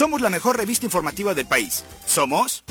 Somos la mejor revista informativa del país. Somos...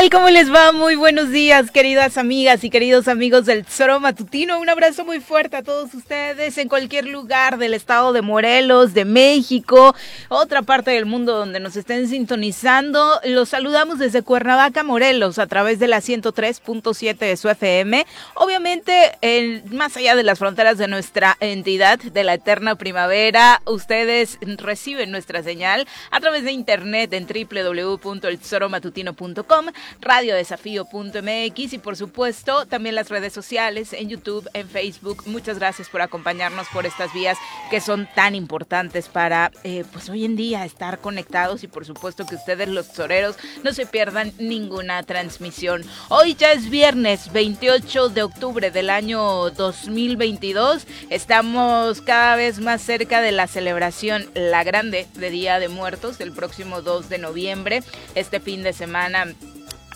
tal? ¿Cómo les va? Muy buenos días, queridas amigas y queridos amigos del Tesoro Matutino. Un abrazo muy fuerte a todos ustedes en cualquier lugar del estado de Morelos, de México, otra parte del mundo donde nos estén sintonizando. Los saludamos desde Cuernavaca, Morelos, a través de la 103.7 de su FM. Obviamente, más allá de las fronteras de nuestra entidad, de la eterna primavera, ustedes reciben nuestra señal a través de internet en www.eltesoromatutino.com radiodesafío.mx y por supuesto también las redes sociales en YouTube, en Facebook. Muchas gracias por acompañarnos por estas vías que son tan importantes para eh, pues hoy en día estar conectados y por supuesto que ustedes los toreros no se pierdan ninguna transmisión. Hoy ya es viernes 28 de octubre del año 2022. Estamos cada vez más cerca de la celebración La Grande de Día de Muertos del próximo 2 de noviembre. Este fin de semana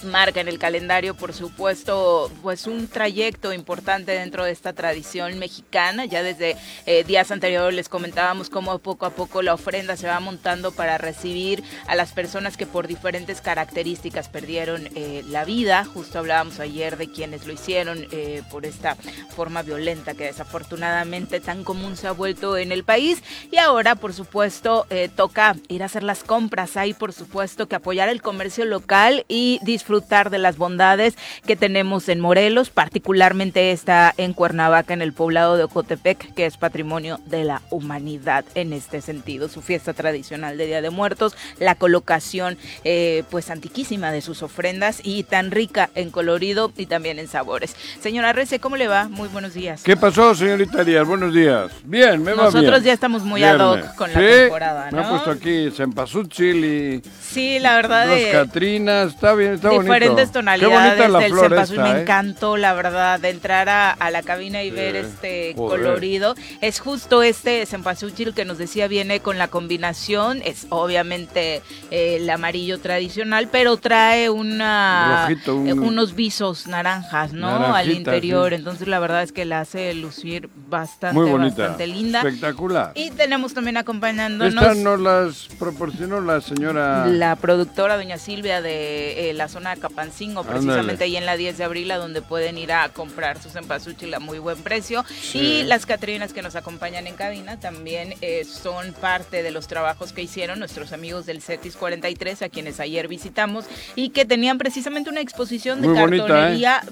marca en el calendario, por supuesto, pues un trayecto importante dentro de esta tradición mexicana. Ya desde eh, días anteriores les comentábamos cómo poco a poco la ofrenda se va montando para recibir a las personas que por diferentes características perdieron eh, la vida. Justo hablábamos ayer de quienes lo hicieron eh, por esta forma violenta que desafortunadamente tan común se ha vuelto en el país. Y ahora, por supuesto, toca ir a hacer las compras. Hay, por supuesto, que apoyar el comercio local y disfrutar disfrutar de las bondades que tenemos en Morelos, particularmente está en Cuernavaca, en el poblado de Ocotepec, que es patrimonio de la humanidad en este sentido. Su fiesta tradicional de Día de Muertos, la colocación eh, pues antiquísima de sus ofrendas y tan rica en colorido y también en sabores. Señora Rece, ¿cómo le va? Muy buenos días. ¿Qué pasó, señorita Díaz? Buenos días. Bien, me va Nosotros ya estamos muy ad hoc con la temporada, ¿no? Me ha puesto aquí cempasúchil y... Sí, la verdad. Dos Catrinas, está bien, está diferentes tonalidades del cempasúchil. Me ¿eh? encantó, la verdad, de entrar a, la cabina y ver este colorido. Es justo este cempasúchil que nos decía viene con la combinación. Es obviamente eh, el amarillo tradicional, pero trae una eh, unos visos naranjas, ¿no? Al interior. Entonces, la verdad es que la hace lucir bastante, bastante linda. Espectacular. Y tenemos también acompañándonos. Estas nos las proporcionó la señora. La productora, doña Silvia, de la zona de Capancingo, precisamente ahí en la 10 de abril, a donde pueden ir a comprar sus empasuchil a muy buen precio. Y las Catrinas que nos acompañan en cabina también eh, son parte de los trabajos que hicieron nuestros amigos del CETIS 43, a quienes ayer visitamos, y que tenían precisamente una exposición de ¿eh? cartonería,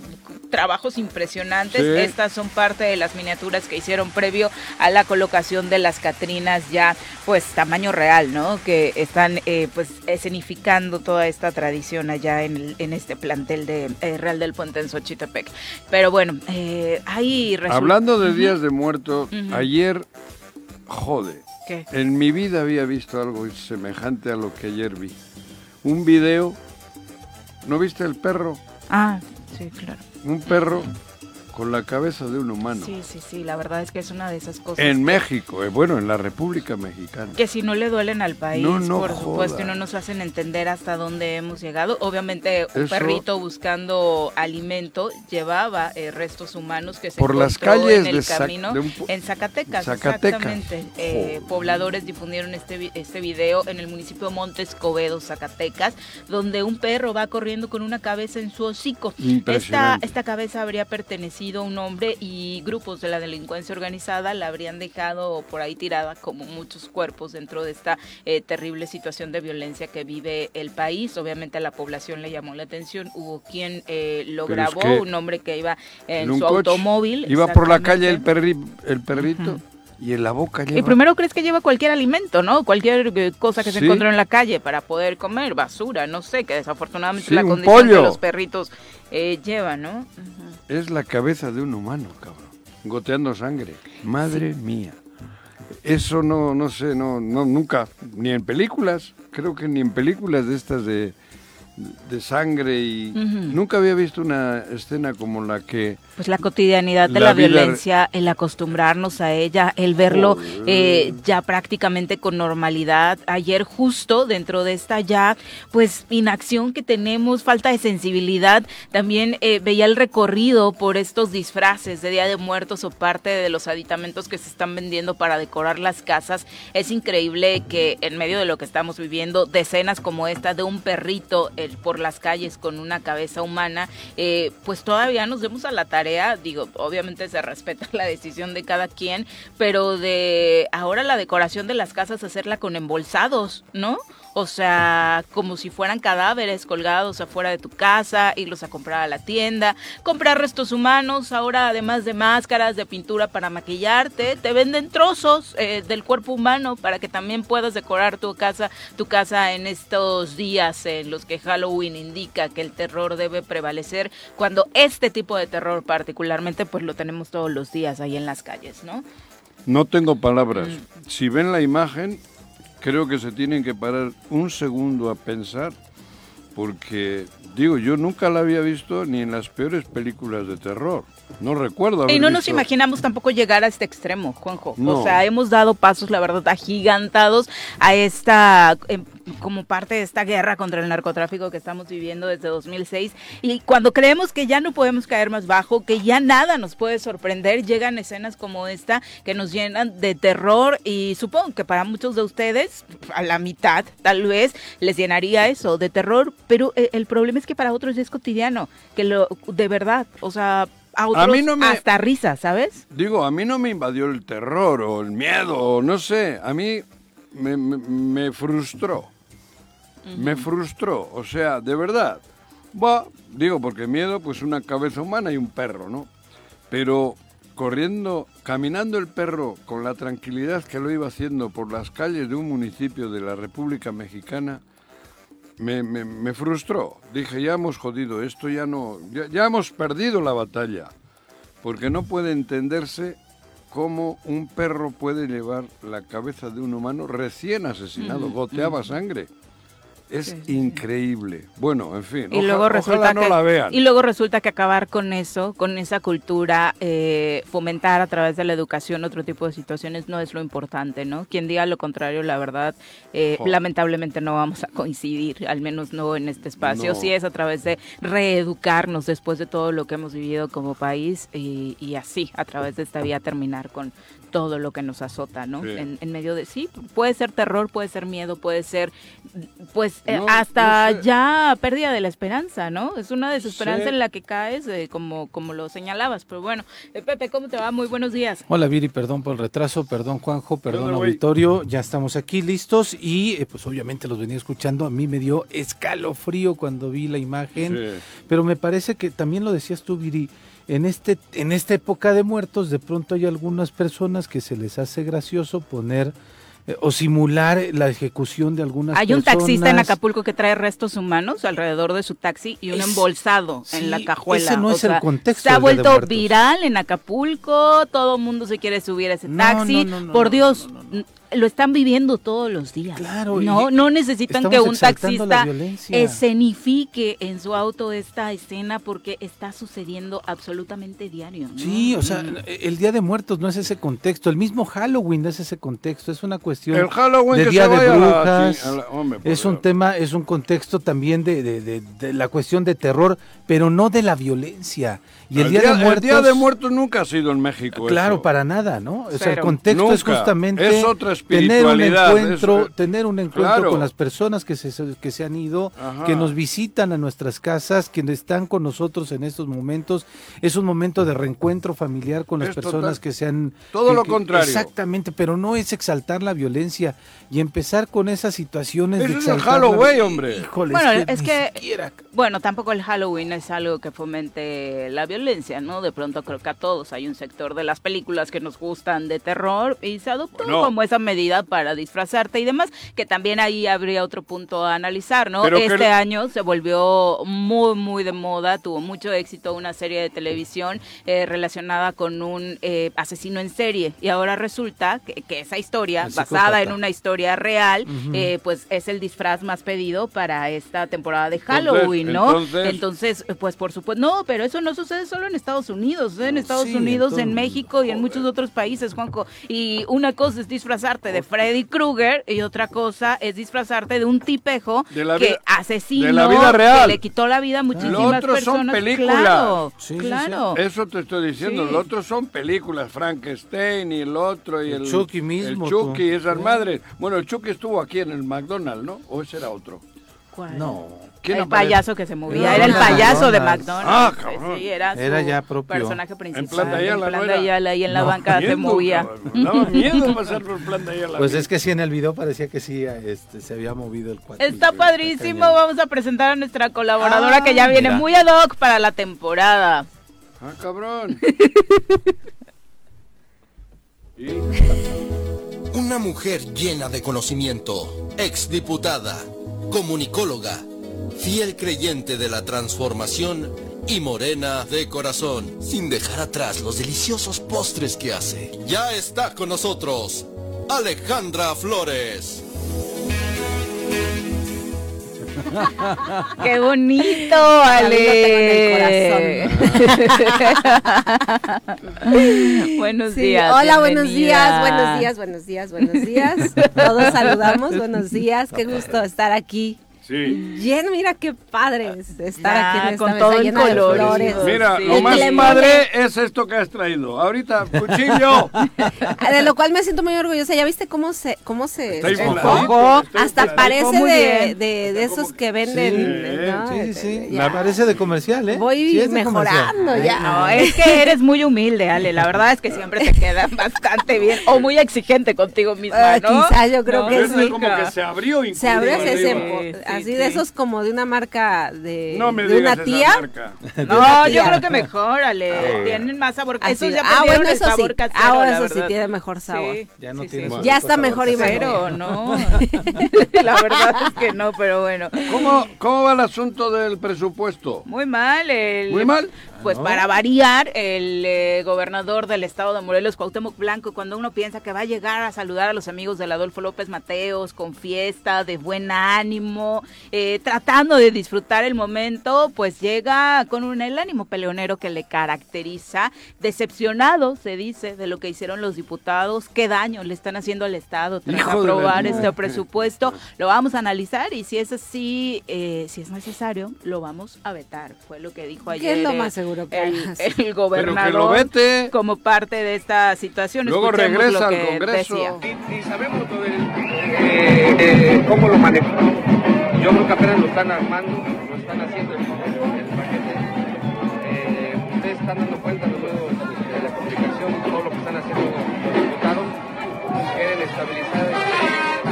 trabajos impresionantes. Estas son parte de las miniaturas que hicieron previo a la colocación de las Catrinas ya, pues, tamaño real, ¿no? Que están, eh, pues, escenificando toda esta tradición allá en el en este plantel de eh, Real del Puente en Xochitepec. Pero bueno, eh, ahí Hablando de días de muerto, ayer, jode. ¿Qué? En mi vida había visto algo semejante a lo que ayer vi. Un video, ¿no viste el perro? Ah, sí, claro. Un perro con la cabeza de un humano. Sí, sí, sí, la verdad es que es una de esas cosas. En México, eh, bueno, en la República Mexicana. Que si no le duelen al país, por supuesto, y no nos hacen entender hasta dónde hemos llegado. Obviamente, un perrito buscando alimento llevaba eh, restos humanos que se por las calles en el camino en Zacatecas, exactamente. Eh, pobladores difundieron este este video en el municipio de Montes Escobedo, Zacatecas, donde un perro va corriendo con una cabeza en su hocico. Esta esta cabeza habría pertenecido sido un hombre y grupos de la delincuencia organizada la habrían dejado por ahí tirada como muchos cuerpos dentro de esta eh, terrible situación de violencia que vive el país. Obviamente a la población le llamó la atención. Hubo quien eh, lo grabó, un hombre que iba en, su automóvil. Iba por la calle el, el perrito. Y en la boca lleva... Y primero crees que lleva cualquier alimento, ¿no? Cualquier eh, cosa que se encontró en la calle para poder comer, basura, no sé, que desafortunadamente la condición de los perritos eh, lleva, ¿no? Es la cabeza de un humano, cabrón, goteando sangre. Madre mía. Eso no, no sé, no, no, nunca, ni en películas, creo que ni en películas de estas de de sangre y nunca había visto una escena como la que... Pues la cotidianidad de la, violencia, el acostumbrarnos a ella, el verlo eh, ya prácticamente con normalidad. Ayer justo dentro de esta ya pues inacción que tenemos, falta de sensibilidad, también eh, veía el recorrido por estos disfraces de Día de Muertos o parte de los aditamentos que se están vendiendo para decorar las casas. Es increíble que en medio de lo que estamos viviendo, decenas como esta de un perrito, por las calles con una cabeza humana, eh, pues todavía nos demos a la tarea, digo, obviamente se respeta la decisión de cada quien, pero de ahora la decoración de las casas hacerla con embolsados, ¿no? O sea, como si fueran cadáveres colgados afuera de tu casa, irlos a comprar a la tienda, comprar restos humanos, ahora además de máscaras, de pintura para maquillarte, te venden trozos eh, del cuerpo humano para que también puedas decorar tu casa, tu casa en estos días en los que Halloween indica que el terror debe prevalecer, cuando este tipo de terror particularmente pues lo tenemos todos los días ahí en las calles, ¿no? No tengo palabras. Mm. Si ven la imagen, creo que se tienen que parar un segundo a pensar, porque, digo, yo nunca la había visto ni en las peores películas de terror. No recuerdo. y no nos imaginamos tampoco llegar a este extremo, Juanjo. O sea, hemos dado pasos, la verdad, agigantados a esta em, como parte de esta guerra contra el narcotráfico que estamos viviendo desde 2006. Y cuando creemos que ya no podemos caer más bajo, que ya nada nos puede sorprender, llegan escenas como esta que nos llenan de terror y supongo que para muchos de ustedes, a la mitad tal vez, les llenaría eso de terror, pero eh, el problema es que para otros es cotidiano, que lo de verdad, o sea, a otros hasta risa, ¿sabes? Digo, a mí no me invadió el terror o el miedo, o no sé, a mí me, frustró. Me frustró, o sea, de verdad. Va, digo, porque miedo, pues una cabeza humana y un perro, ¿no? Pero corriendo, caminando el perro con la tranquilidad que lo iba haciendo por las calles de un municipio de la República Mexicana, me, me, frustró. Dije, ya hemos jodido, esto ya no, ya, ya hemos perdido la batalla, porque no puede entenderse cómo un perro puede llevar la cabeza de un humano recién asesinado, goteaba sangre. Es increíble. Bueno, en fin, y luego resulta no que, la vean. Y luego resulta que acabar con eso, con esa cultura, eh, fomentar a través de la educación otro tipo de situaciones no es lo importante, ¿no? Quien diga lo contrario, la verdad, eh, lamentablemente no vamos a coincidir, al menos no en este espacio. Sí es a través de reeducarnos después de todo lo que hemos vivido como país y, y así, a través de esta vía, terminar con todo lo que nos azota, ¿no? En, medio de sí, puede ser terror, puede ser miedo, puede ser, pues, eh, hasta ya pérdida de la esperanza, ¿no? Es una desesperanza en la que caes, eh, como, como lo señalabas. Pero bueno, eh, Pepe, ¿cómo te va? Muy buenos días. Hola, Viri, perdón por el retraso, perdón, Juanjo, perdón, auditorio. Ya estamos aquí listos y, pues, obviamente los venía escuchando. A mí me dio escalofrío cuando vi la imagen, pero me parece que también lo decías tú, Viri en, este, en esta época de muertos, de pronto hay algunas personas que se les hace gracioso poner eh, o simular la ejecución de algunas Hay un taxista en Acapulco que trae restos humanos alrededor de su taxi y un embolsado en la cajuela. Ese no es el contexto. Se ha vuelto viral en Acapulco, todo el mundo se quiere subir a ese taxi. Por Dios, lo están viviendo todos los días. Claro, no, no necesitan que un taxista escenifique en su auto esta escena porque está sucediendo absolutamente diario. Sí, o sea, el Día de Muertos no es ese contexto, el mismo Halloween no es ese contexto, es una cuestión de Día de Brujas, es un tema, es un contexto también de, de, de, la cuestión de terror, pero no de la violencia. Y el, día, de Muertos... El Día de Muertos nunca ha sido en México. Claro, para nada, ¿no? O sea, el contexto es justamente es otra tener un encuentro, tener un encuentro con las personas que se, que se han ido, que nos visitan a nuestras casas, que están con nosotros en estos momentos. Es un momento de reencuentro familiar con las personas que se han... Todo lo contrario. Exactamente, pero no es exaltar la violencia y empezar con esas situaciones de es el Halloween, hombre. bueno, es que, bueno, tampoco el Halloween es algo que fomente la violencia, ¿no? De pronto creo que a todos hay un sector de las películas que nos gustan de terror y se adoptó como esa medida para disfrazarte y demás, que también ahí habría otro punto a analizar, ¿no? este año se volvió muy, muy de moda, tuvo mucho éxito una serie de televisión eh, relacionada con un eh, asesino en serie y ahora resulta que, esa historia, basada en una historia real, eh, pues es el disfraz más pedido para esta temporada de Halloween, ¿no? Entonces, pues por supuesto, no, pero eso no sucede solo en Estados Unidos, en Estados Unidos, en México y en muchos otros países, Juanco. Y una cosa es disfrazarte de Freddy Krueger y otra cosa es disfrazarte de un tipejo que asesino, de la vida real. que le quitó la vida a muchísimas personas. son películas. Claro, claro. Eso te estoy diciendo, los otros son películas, Frankenstein y el otro y el, Chucky mismo. El Chucky, esas madres. Bueno, el Chucky estuvo aquí en el McDonald's, ¿no? ¿O ese era otro? ¿Cuál? No el payaso que se movía, era el payaso de McDonald's. Ah, cabrón. Sí, era, su ya propio. personaje principal. En Plan de Ayala, en Plan de Ayala, ahí en la banca se movía. Daba miedo pasar por Plan de Ayala. Pues es que sí, en el video parecía que sí este, se había movido el cuadro. Está padrísimo, vamos a presentar a nuestra colaboradora que ya viene muy ad hoc para la temporada. Ah, cabrón. Una mujer llena de conocimiento, exdiputada, comunicóloga fiel creyente de la transformación y morena de corazón, sin dejar atrás los deliciosos postres que hace. Ya está con nosotros, Alejandra Flores. Qué bonito, Ale. buenos días. Hola, buenos días, buenos días, buenos días, buenos días. Todos saludamos, buenos días. Qué gusto estar aquí Sí. Lleno, mira qué padre estar aquí en esta con todo el color. flores. Mira, lo más padre es esto que has traído. Ahorita, cuchillo. de lo cual me siento muy orgullosa. ¿Ya viste cómo se cómo se enfocó? Hasta parece de, de, de, esos que venden. Sí, sí, Me parece de comercial, ¿eh? Voy mejorando ya. No, es que eres muy humilde, Ale. La verdad es que siempre te queda bastante bien. O muy exigente contigo misma, ¿no? quizás yo creo que sí. como que se abrió Se abrió ese Así de esos como de una marca de, no me de una tía. No, yo creo que mejor, Ale. Tienen más sabor. Eso ya ah, bueno, eso sí. Casero, ah, eso sí tiene mejor sabor. ya no tiene Ya está mejor y mejor. no. La verdad es que no, pero bueno. ¿Cómo, cómo va el asunto del presupuesto? Muy mal. El, Muy mal. Pues para variar, el eh, gobernador del estado de Morelos, Cuauhtémoc Blanco, cuando uno piensa que va a llegar a saludar a los amigos del Adolfo López Mateos con fiesta, de buen ánimo, eh, tratando de disfrutar el momento, pues llega con un, el ánimo peleonero que le caracteriza, decepcionado, se dice, de lo que hicieron los diputados, qué daño le están haciendo al Estado tras aprobar este presupuesto. Lo vamos a analizar y si es así, eh, si es necesario, lo vamos a vetar, fue lo que dijo ayer. ¿Qué es lo más seguro? El, gobernador como parte de esta situación. Luego regresa al Congreso. Y, sabemos eh, eh, cómo lo manejó. Yo creo que apenas lo están armando, lo están haciendo el, paquete. Eh, ustedes están dando cuenta de la comunicación, todo lo que están haciendo los diputados. Quieren estabilizar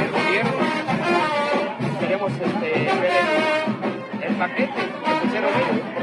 el, gobierno. Queremos este, ver el, paquete que pusieron ellos,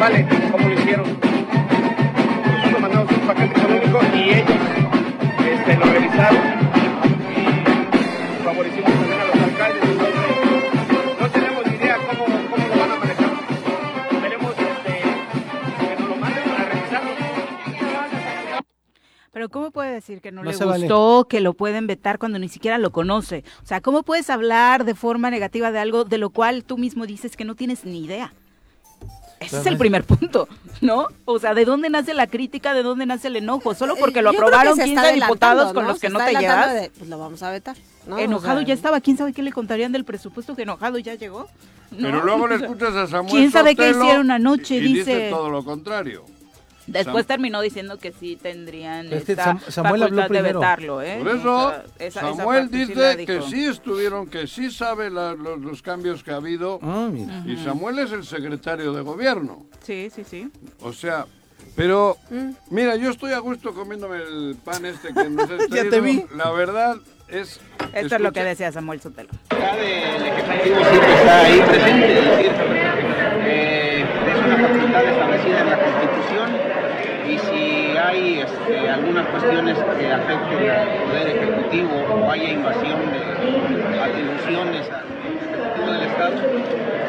vale como lo hicieron. Nosotros mandamos un paquete económico y ellos este, lo revisaron y favorecimos también a los alcaldes. No tenemos ni idea cómo, lo van a manejar. Veremos este, que nos lo manden para revisarlo. Pero ¿cómo puede decir que no, no le gustó, que lo pueden vetar cuando ni siquiera lo conoce? O sea, ¿cómo puedes hablar de forma negativa de algo de lo cual tú mismo dices que no tienes ni idea? Ese es el primer punto, ¿no? O sea, ¿de dónde nace la crítica? ¿De dónde nace el enojo? Solo porque lo aprobaron 15 diputados con los que no te llevas. pues lo vamos a vetar. Enojado ya estaba. ¿Quién sabe qué le contarían del presupuesto que enojado ya llegó? Pero luego le escuchas a Samuel ¿Quién sabe qué hicieron anoche? Y dice todo lo contrario. Después terminó diciendo que sí tendrían esta Samuel habló de vetarlo, ¿eh? Por eso, Samuel dice que sí estuvieron, que sí sabe los, cambios que ha habido. Ah, y Samuel es el secretario de gobierno. Sí, sí, sí. O sea, pero, mm. mira, yo estoy a gusto comiéndome el pan este que nos está Ya te vi. La verdad es... Esto es lo que decía Samuel Sotelo. El Ejecutivo siempre está ahí presente, es decir, eh, es una facultad establecida en la Constitución hay este, algunas cuestiones que afecten al Poder Ejecutivo o haya invasión de atribuciones al Ejecutivo del Estado,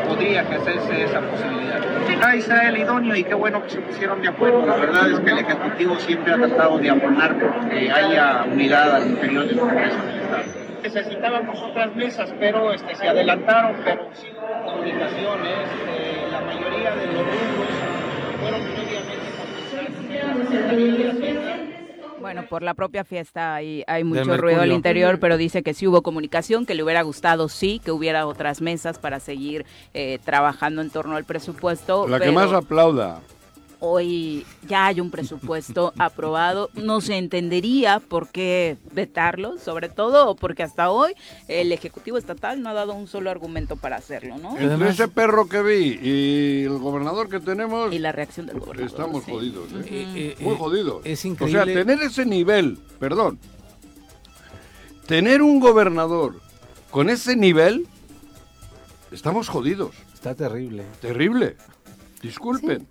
podría ejercerse esa posibilidad. Ahí sea el idóneo y qué bueno que se pusieron de acuerdo. La verdad es que el Ejecutivo siempre ha tratado de abonar que haya unidad al interior del Congreso del Estado. Necesitábamos otras mesas, pero este, se adelantaron, pero sin comunicaciones. Eh, la mayoría de los grupos fueron previamente bueno, por la propia fiesta hay, hay mucho ruido al interior, pero dice que sí hubo comunicación, que le hubiera gustado, sí, que hubiera otras mesas para seguir eh, trabajando en torno al presupuesto. La que más aplauda hoy ya hay un presupuesto aprobado, no se entendería por qué vetarlo, sobre todo porque hasta hoy el Ejecutivo Estatal no ha dado un solo argumento para hacerlo, ¿no? Entre ese perro que vi y el gobernador que tenemos... Y la reacción del gobernador. Estamos jodidos, ¿eh? Eh, eh, Muy jodidos. Es increíble. O sea, tener ese nivel, perdón, tener un gobernador con ese nivel, estamos jodidos. Está terrible. Terrible. Disculpen.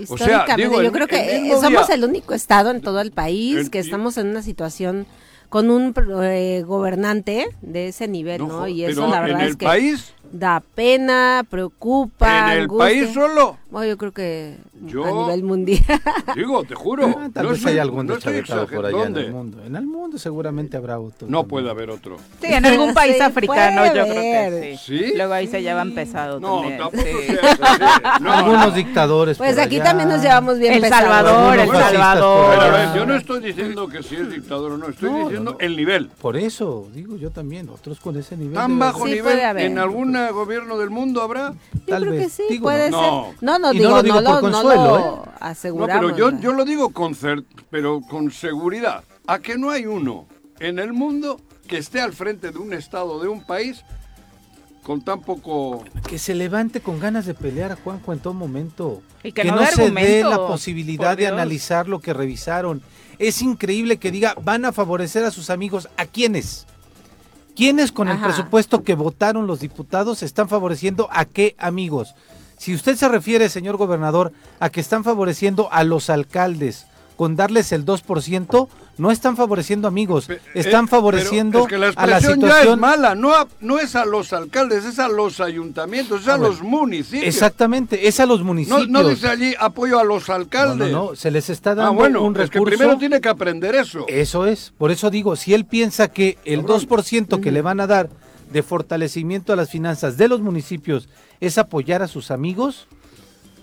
Históricamente, yo creo que somos el único estado en todo el país que estamos en una situación con un eh, gobernante de ese nivel, ¿no? Y eso la verdad en el que país da pena, preocupa. ¿En el país solo? Bueno, yo creo que a nivel mundial. Digo, te juro. Ah, tal vez hay algún deschavetado por allá en el mundo. En el mundo seguramente habrá otro. No puede haber otro. Sí, en algún país africano yo creo que sí. Luego ahí se llevan pesado no, también. No, Algunos dictadores Pues aquí también nos llevamos bien El Salvador, El Salvador. a ver, yo no estoy diciendo que si es dictador o no, estoy diciendo el nivel. Por eso, digo yo también, otros con ese nivel. Tan bajo nivel en algún gobierno del mundo habrá. Tal creo vez. que sí, puede ser. No, no, digo, no lo digo por consuelo, ¿eh? aseguramos. No, pero yo, yo lo digo con, pero con seguridad. ¿A que no hay uno en el mundo que esté al frente de un estado, de un país, con tan poco... Que se levante con ganas de pelear a Juanjo en todo momento. Y que, no, se dé la posibilidad de analizar lo que revisaron. Es increíble que diga, van a favorecer a sus amigos. ¿A quiénes? ¿Quiénes con el presupuesto que votaron los diputados están favoreciendo a qué amigos? Si usted se refiere, señor gobernador, a que están favoreciendo a los alcaldes con darles el 2%, no están favoreciendo amigos, están eh, favoreciendo es que la a la situación. Ya es mala, no, no es a los alcaldes, es a los ayuntamientos, es a, los municipios. Exactamente, es a los municipios. No, dice allí apoyo a los alcaldes. No, no, se les está dando ah, bueno, un recurso. Es que primero tiene que aprender eso. Eso es, por eso digo, si él piensa que el 2% que le van a dar de fortalecimiento a las finanzas de los municipios es apoyar a sus amigos,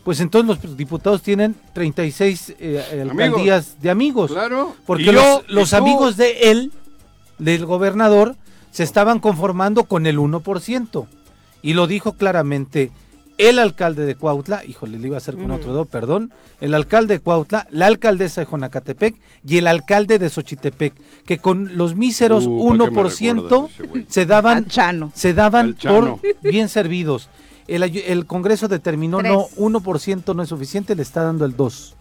pues entonces los diputados tienen 36 eh, alcaldías de amigos. Claro. Porque los, amigos de él, del gobernador, se estaban conformando con el 1%. Y lo dijo claramente el alcalde de Cuautla, híjole, le iba a hacer con otro dedo, perdón, el alcalde de Cuautla, la alcaldesa de Jonacatepec y el alcalde de Xochitepec, que con los míseros 1% uh, se daban, se daban por bien servidos. El, Congreso determinó no, 1% no es suficiente, le está dando el 2%.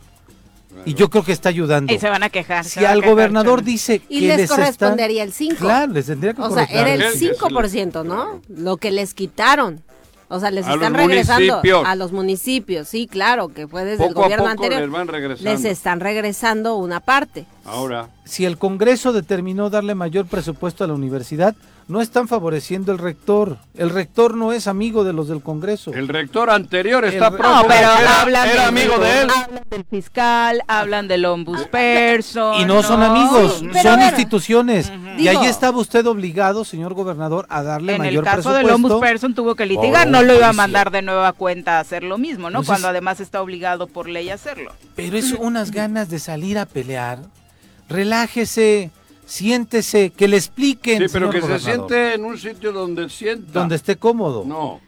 Y yo creo que está ayudando. Y se van a quejar. Si al gobernador dice que y les, correspondería el 5. Claro, les tendría que O sea, era el 5%, ¿no? Lo que les quitaron. O sea, les están regresando a los municipios. Sí, claro, que fue desde el gobierno anterior. Les, les están regresando una parte. Ahora. Si el Congreso determinó darle mayor presupuesto a la universidad, no están favoreciendo el rector. El rector no es amigo de los del Congreso. El rector anterior está próximo. No, pero hablan era amigo de él. Hablan del fiscal, hablan del ombudsperson. Y no, son amigos, son instituciones. Y ahí estaba usted obligado, señor gobernador, a darle mayor presupuesto. En el caso del ombudsperson tuvo que litigar, no lo iba a mandar de nueva cuenta a hacer lo mismo, ¿no? Cuando además está obligado por ley a hacerlo. Pero es unas ganas de salir a pelear. Relájese siéntese, que le expliquen. Sí, pero que se siente en un sitio donde sienta. Donde esté cómodo. No.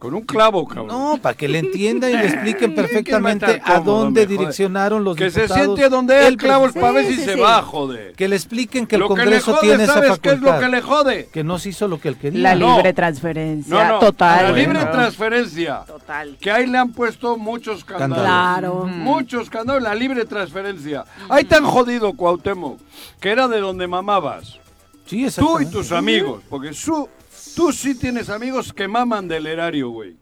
Con un clavo, cabrón. No, para que le entienda y le expliquen perfectamente a dónde direccionaron los que se siente donde el clavo para ver si se va, joder. Que le expliquen que el Congreso tiene esa facultad. qué es lo que le jode? Que no se hizo lo que él quería. La libre transferencia, total. La libre transferencia. Total. Que ahí le han puesto muchos candados. Claro. Muchos candados, la libre transferencia. Ahí tan jodido, Cuauhtémoc, que era de donde mamabas. Sí, Tú y tus amigos, porque su Tú sí tienes amigos que maman del erario, güey.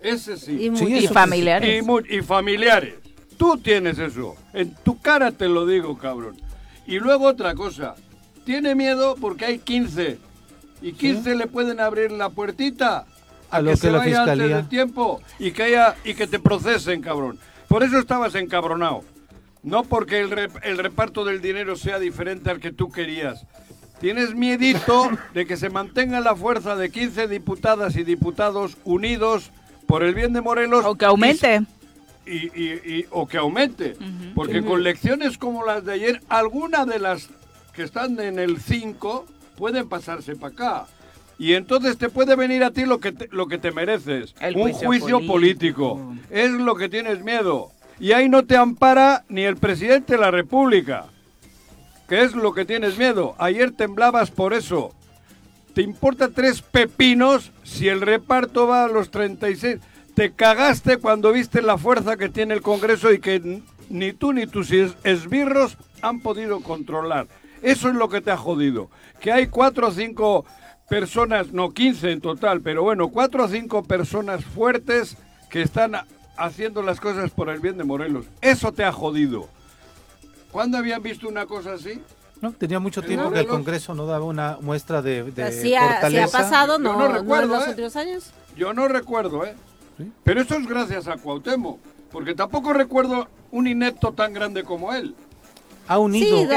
Ese sí. Y, familiares. Y, familiares. Tú tienes eso. En tu cara te lo digo, cabrón. Y luego otra cosa. Tiene miedo porque hay 15. Y 15 le pueden abrir la puertita a, lo que, se vaya antes del tiempo y que, haya, y que te procesen, cabrón. Por eso estabas encabronado. No porque el, el reparto del dinero sea diferente al que tú querías, Tienes miedito de que se mantenga la fuerza de 15 diputadas y diputados unidos por el bien de Morelos. O que aumente. Y, o que aumente. Porque con lecciones como las de ayer, alguna de las que están en el 5 pueden pasarse para acá. Y entonces te puede venir a ti lo que te, lo que te mereces. Un juicio, político. Es lo que tienes miedo. Y ahí no te ampara ni el presidente de la República. ¿Qué es lo que tienes miedo? Ayer temblabas por eso. ¿Te importa tres pepinos si el reparto va a los 36? Te cagaste cuando viste la fuerza que tiene el Congreso y que ni tú ni tus esbirros han podido controlar. Eso es lo que te ha jodido. Que hay cuatro o cinco personas, no 15 en total, pero bueno, cuatro o cinco personas fuertes que están haciendo las cosas por el bien de Morelos. Eso te ha jodido. ¿Cuándo habían visto una cosa así? No, tenía mucho tiempo que el Congreso no daba una muestra de, de fortaleza. ha pasado, no, no, recuerdo, en los ¿eh? últimos años. Yo no recuerdo, ¿eh? Pero eso es gracias a Cuauhtémoc, porque tampoco recuerdo un inepto tan grande como él. Ha unido. Sí,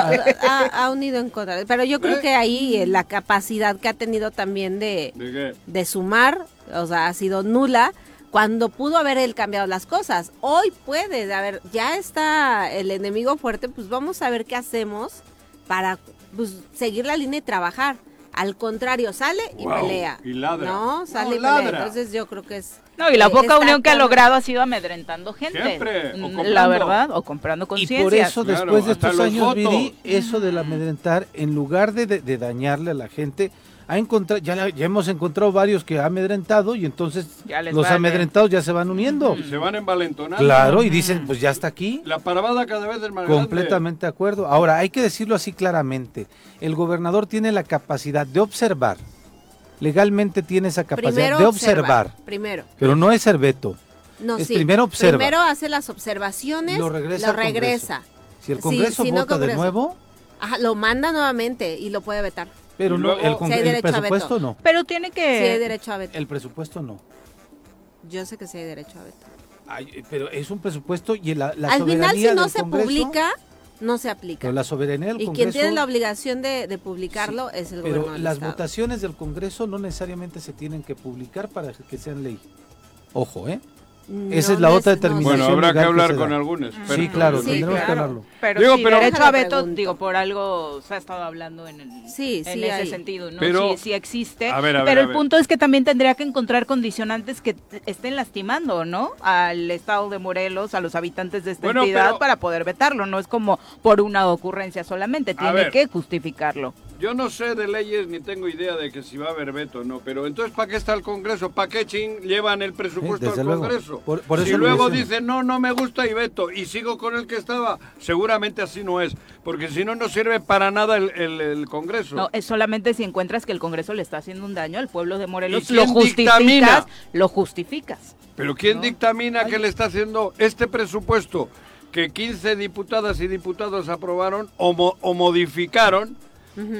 ha, unido en contra. Pero yo creo ¿Eh? que ahí eh, la capacidad que ha tenido también de, ¿De, de sumar, o sea, ha sido nula cuando pudo haber él cambiado las cosas. Hoy puede, a ver, ya está el enemigo fuerte, pues vamos a ver qué hacemos para pues, seguir la línea y trabajar. Al contrario, sale y pelea. Y ladra. No, sale y pelea. Entonces yo creo que es... No, y la poca unión que ha logrado ha sido amedrentando gente. Siempre. Mm, la verdad, o comprando conciencia. Y por eso, después de estos años, Viri, eso del amedrentar, en lugar de, de dañarle a la gente, ya, ya hemos encontrado varios que ha amedrentado y entonces los amedrentados ya se van uniendo. Y se van envalentonando. Claro, y dicen, pues ya está aquí. La parvada cada vez es más Completamente de acuerdo. Ahora, hay que decirlo así claramente. El gobernador tiene la capacidad de observar. Legalmente tiene esa capacidad de observar. Primero. Pero no es ser veto. No, es Primero observa. Primero hace las observaciones, lo regresa. Si el Congreso vota de nuevo... lo manda nuevamente y lo puede vetar. Pero no, el, presupuesto no. Pero tiene que... Sí hay derecho a veto. El presupuesto no. Yo sé que sí hay derecho a veto. pero es un presupuesto y la, la Al final, si no se publica, no se aplica. Pero la soberanía del y Congreso... quien tiene la obligación de, publicarlo es el gobierno Pero las votaciones del Congreso no necesariamente se tienen que publicar para que sean ley. Ojo, ¿eh? Esa es la otra determinación. Bueno, habrá que hablar con algunos. Sí, claro, tendremos que hablarlo. Pero digo, pero derecho a veto, digo, por algo se ha estado hablando en, el, sí, en ese sentido, ¿no? Pero, sí, sí existe. pero el punto es que también tendría que encontrar condicionantes que estén lastimando, ¿no? Al Estado de Morelos, a los habitantes de esta entidad para poder vetarlo. No es como por una ocurrencia solamente, tiene que justificarlo. Yo no sé de leyes ni tengo idea de que si va a haber veto o no, pero entonces ¿para qué está el Congreso? ¿Para qué ching llevan el presupuesto al Congreso? Por, si luego dicen, no, no me gusta y veto y sigo con el que estaba, seguramente así no es, porque si no, no sirve para nada el, Congreso. No, es solamente si encuentras que el Congreso le está haciendo un daño al pueblo de Morelos, lo justificas, lo justificas. Pero ¿quién dictamina que le está haciendo este presupuesto que 15 diputadas y diputados aprobaron o, o modificaron?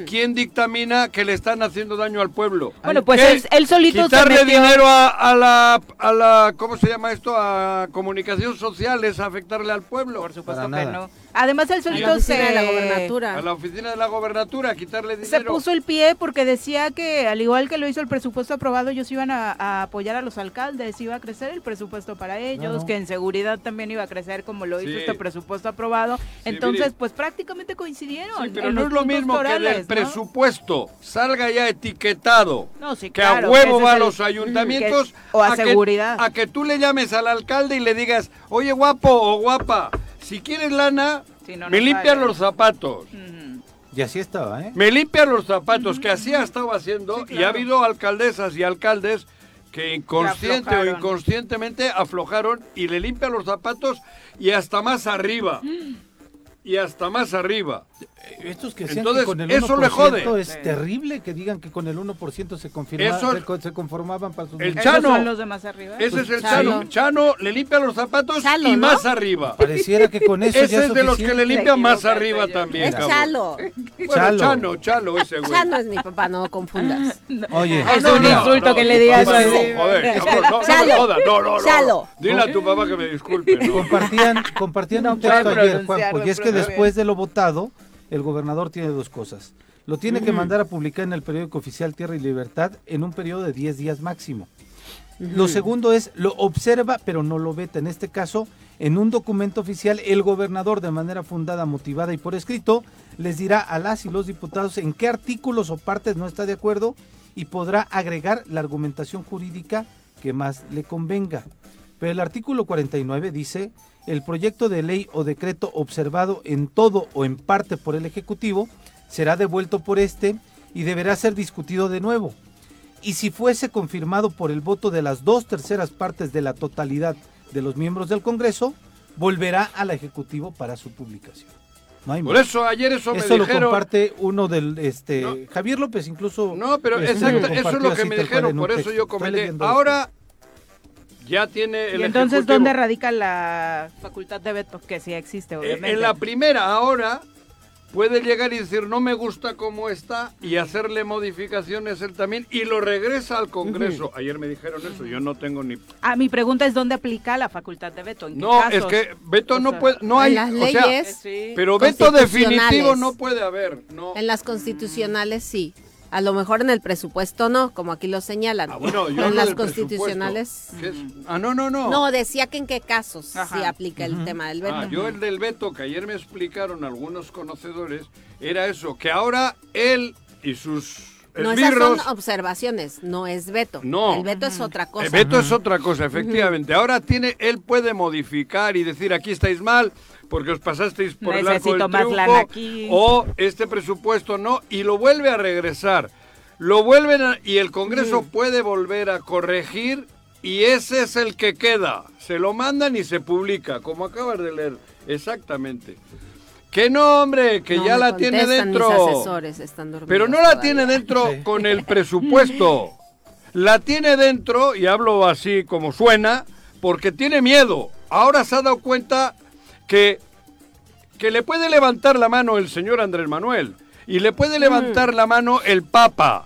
¿Quién dictamina que le están haciendo daño al pueblo? Bueno, pues él, solito Quitarle se metió... dinero a, la, a la, ¿cómo se llama esto? A comunicación social es afectarle al pueblo. Por supuesto que no. Además él solito se... A la gobernatura. A la oficina de la gobernatura, quitarle dinero. Se puso el pie porque decía que, al igual que lo hizo el presupuesto aprobado, ellos iban a, apoyar a los alcaldes, iba a crecer el presupuesto para ellos, que en seguridad también iba a crecer como lo hizo este presupuesto aprobado. Entonces, pues prácticamente coincidieron. pero no es lo mismo que el presupuesto salga ya etiquetado, que a huevo va a los ayuntamientos, o a, seguridad. a que tú le llames al alcalde y le digas, oye guapo o guapa, si quieres lana, me limpian los zapatos. Y así estaba, ¿eh? Me limpian los zapatos, que así ha estado haciendo, y ha habido alcaldesas y alcaldes que inconsciente o inconscientemente aflojaron y le limpian los zapatos y hasta más arriba. y hasta más arriba. Estos que Entonces, que con el 1% eso le jode. Es terrible que digan que con el 1% se, confirma, se, conformaban para sus El Chano. los de más arriba? Ese es el Chano. Chano le limpia los zapatos y más arriba. Pareciera que con eso Ese es, de los que le limpian más arriba también. Es Chalo. Bueno, Chano, Chalo ese güey. Chano es mi papá, no confundas. Oye. Es un insulto que le digas así. Joder, no, no, no, no. Dile a tu papá que me disculpe. Compartían, compartían un texto ayer, Juanjo, y es que después de lo votado el gobernador tiene dos cosas. Lo tiene que mandar a publicar en el periódico oficial Tierra y Libertad en un periodo de 10 días máximo. Lo segundo es, lo observa pero no lo veta. En este caso, en un documento oficial, el gobernador de manera fundada, motivada y por escrito, les dirá a las y los diputados en qué artículos o partes no está de acuerdo y podrá agregar la argumentación jurídica que más le convenga. Pero el artículo 49 dice el proyecto de ley o decreto observado en todo o en parte por el Ejecutivo será devuelto por este y deberá ser discutido de nuevo. Y si fuese confirmado por el voto de las dos terceras partes de la totalidad de los miembros del Congreso, volverá al Ejecutivo para su publicación. No hay por eso ayer eso, eso lo comparte uno del este Javier López incluso. No, pero exacto, eso es lo que me dijeron, por eso yo comenté. Ahora ya tiene el ¿Y entonces dónde radica la facultad de veto? Que sí existe, obviamente. En la primera, ahora puede llegar y decir no me gusta cómo está y hacerle modificaciones él también y lo regresa al Congreso. Ayer me dijeron eso, yo no tengo ni... Ah, mi pregunta es dónde aplica la facultad de veto. no, es que veto no puede, no hay... En las leyes, pero veto definitivo no puede haber. No. En las constitucionales sí. A lo mejor en el presupuesto no, como aquí lo señalan. Ah, bueno, yo en las constitucionales. Ah, no, no, no. No, decía que en qué casos se aplica el tema del veto. Ah, yo el del veto, que ayer me explicaron algunos conocedores, era eso, que ahora él y sus no, esas son observaciones, no es veto. No. El veto es otra cosa. El veto es otra cosa, efectivamente. Ahora tiene, él puede modificar y decir aquí estáis mal, porque os pasasteis por el arco del triunfo, o este presupuesto no, y lo vuelve a regresar. Lo vuelven y el Congreso puede volver a corregir y ese es el que queda. Se lo mandan y se publica, como acabas de leer. Exactamente. Que no, hombre, que ya la tiene dentro. Pero no la tiene dentro con el presupuesto. La tiene dentro, y hablo así como suena, porque tiene miedo. Ahora se ha dado cuenta que, que le puede levantar la mano el señor Andrés Manuel y le puede levantar mm. la mano el Papa.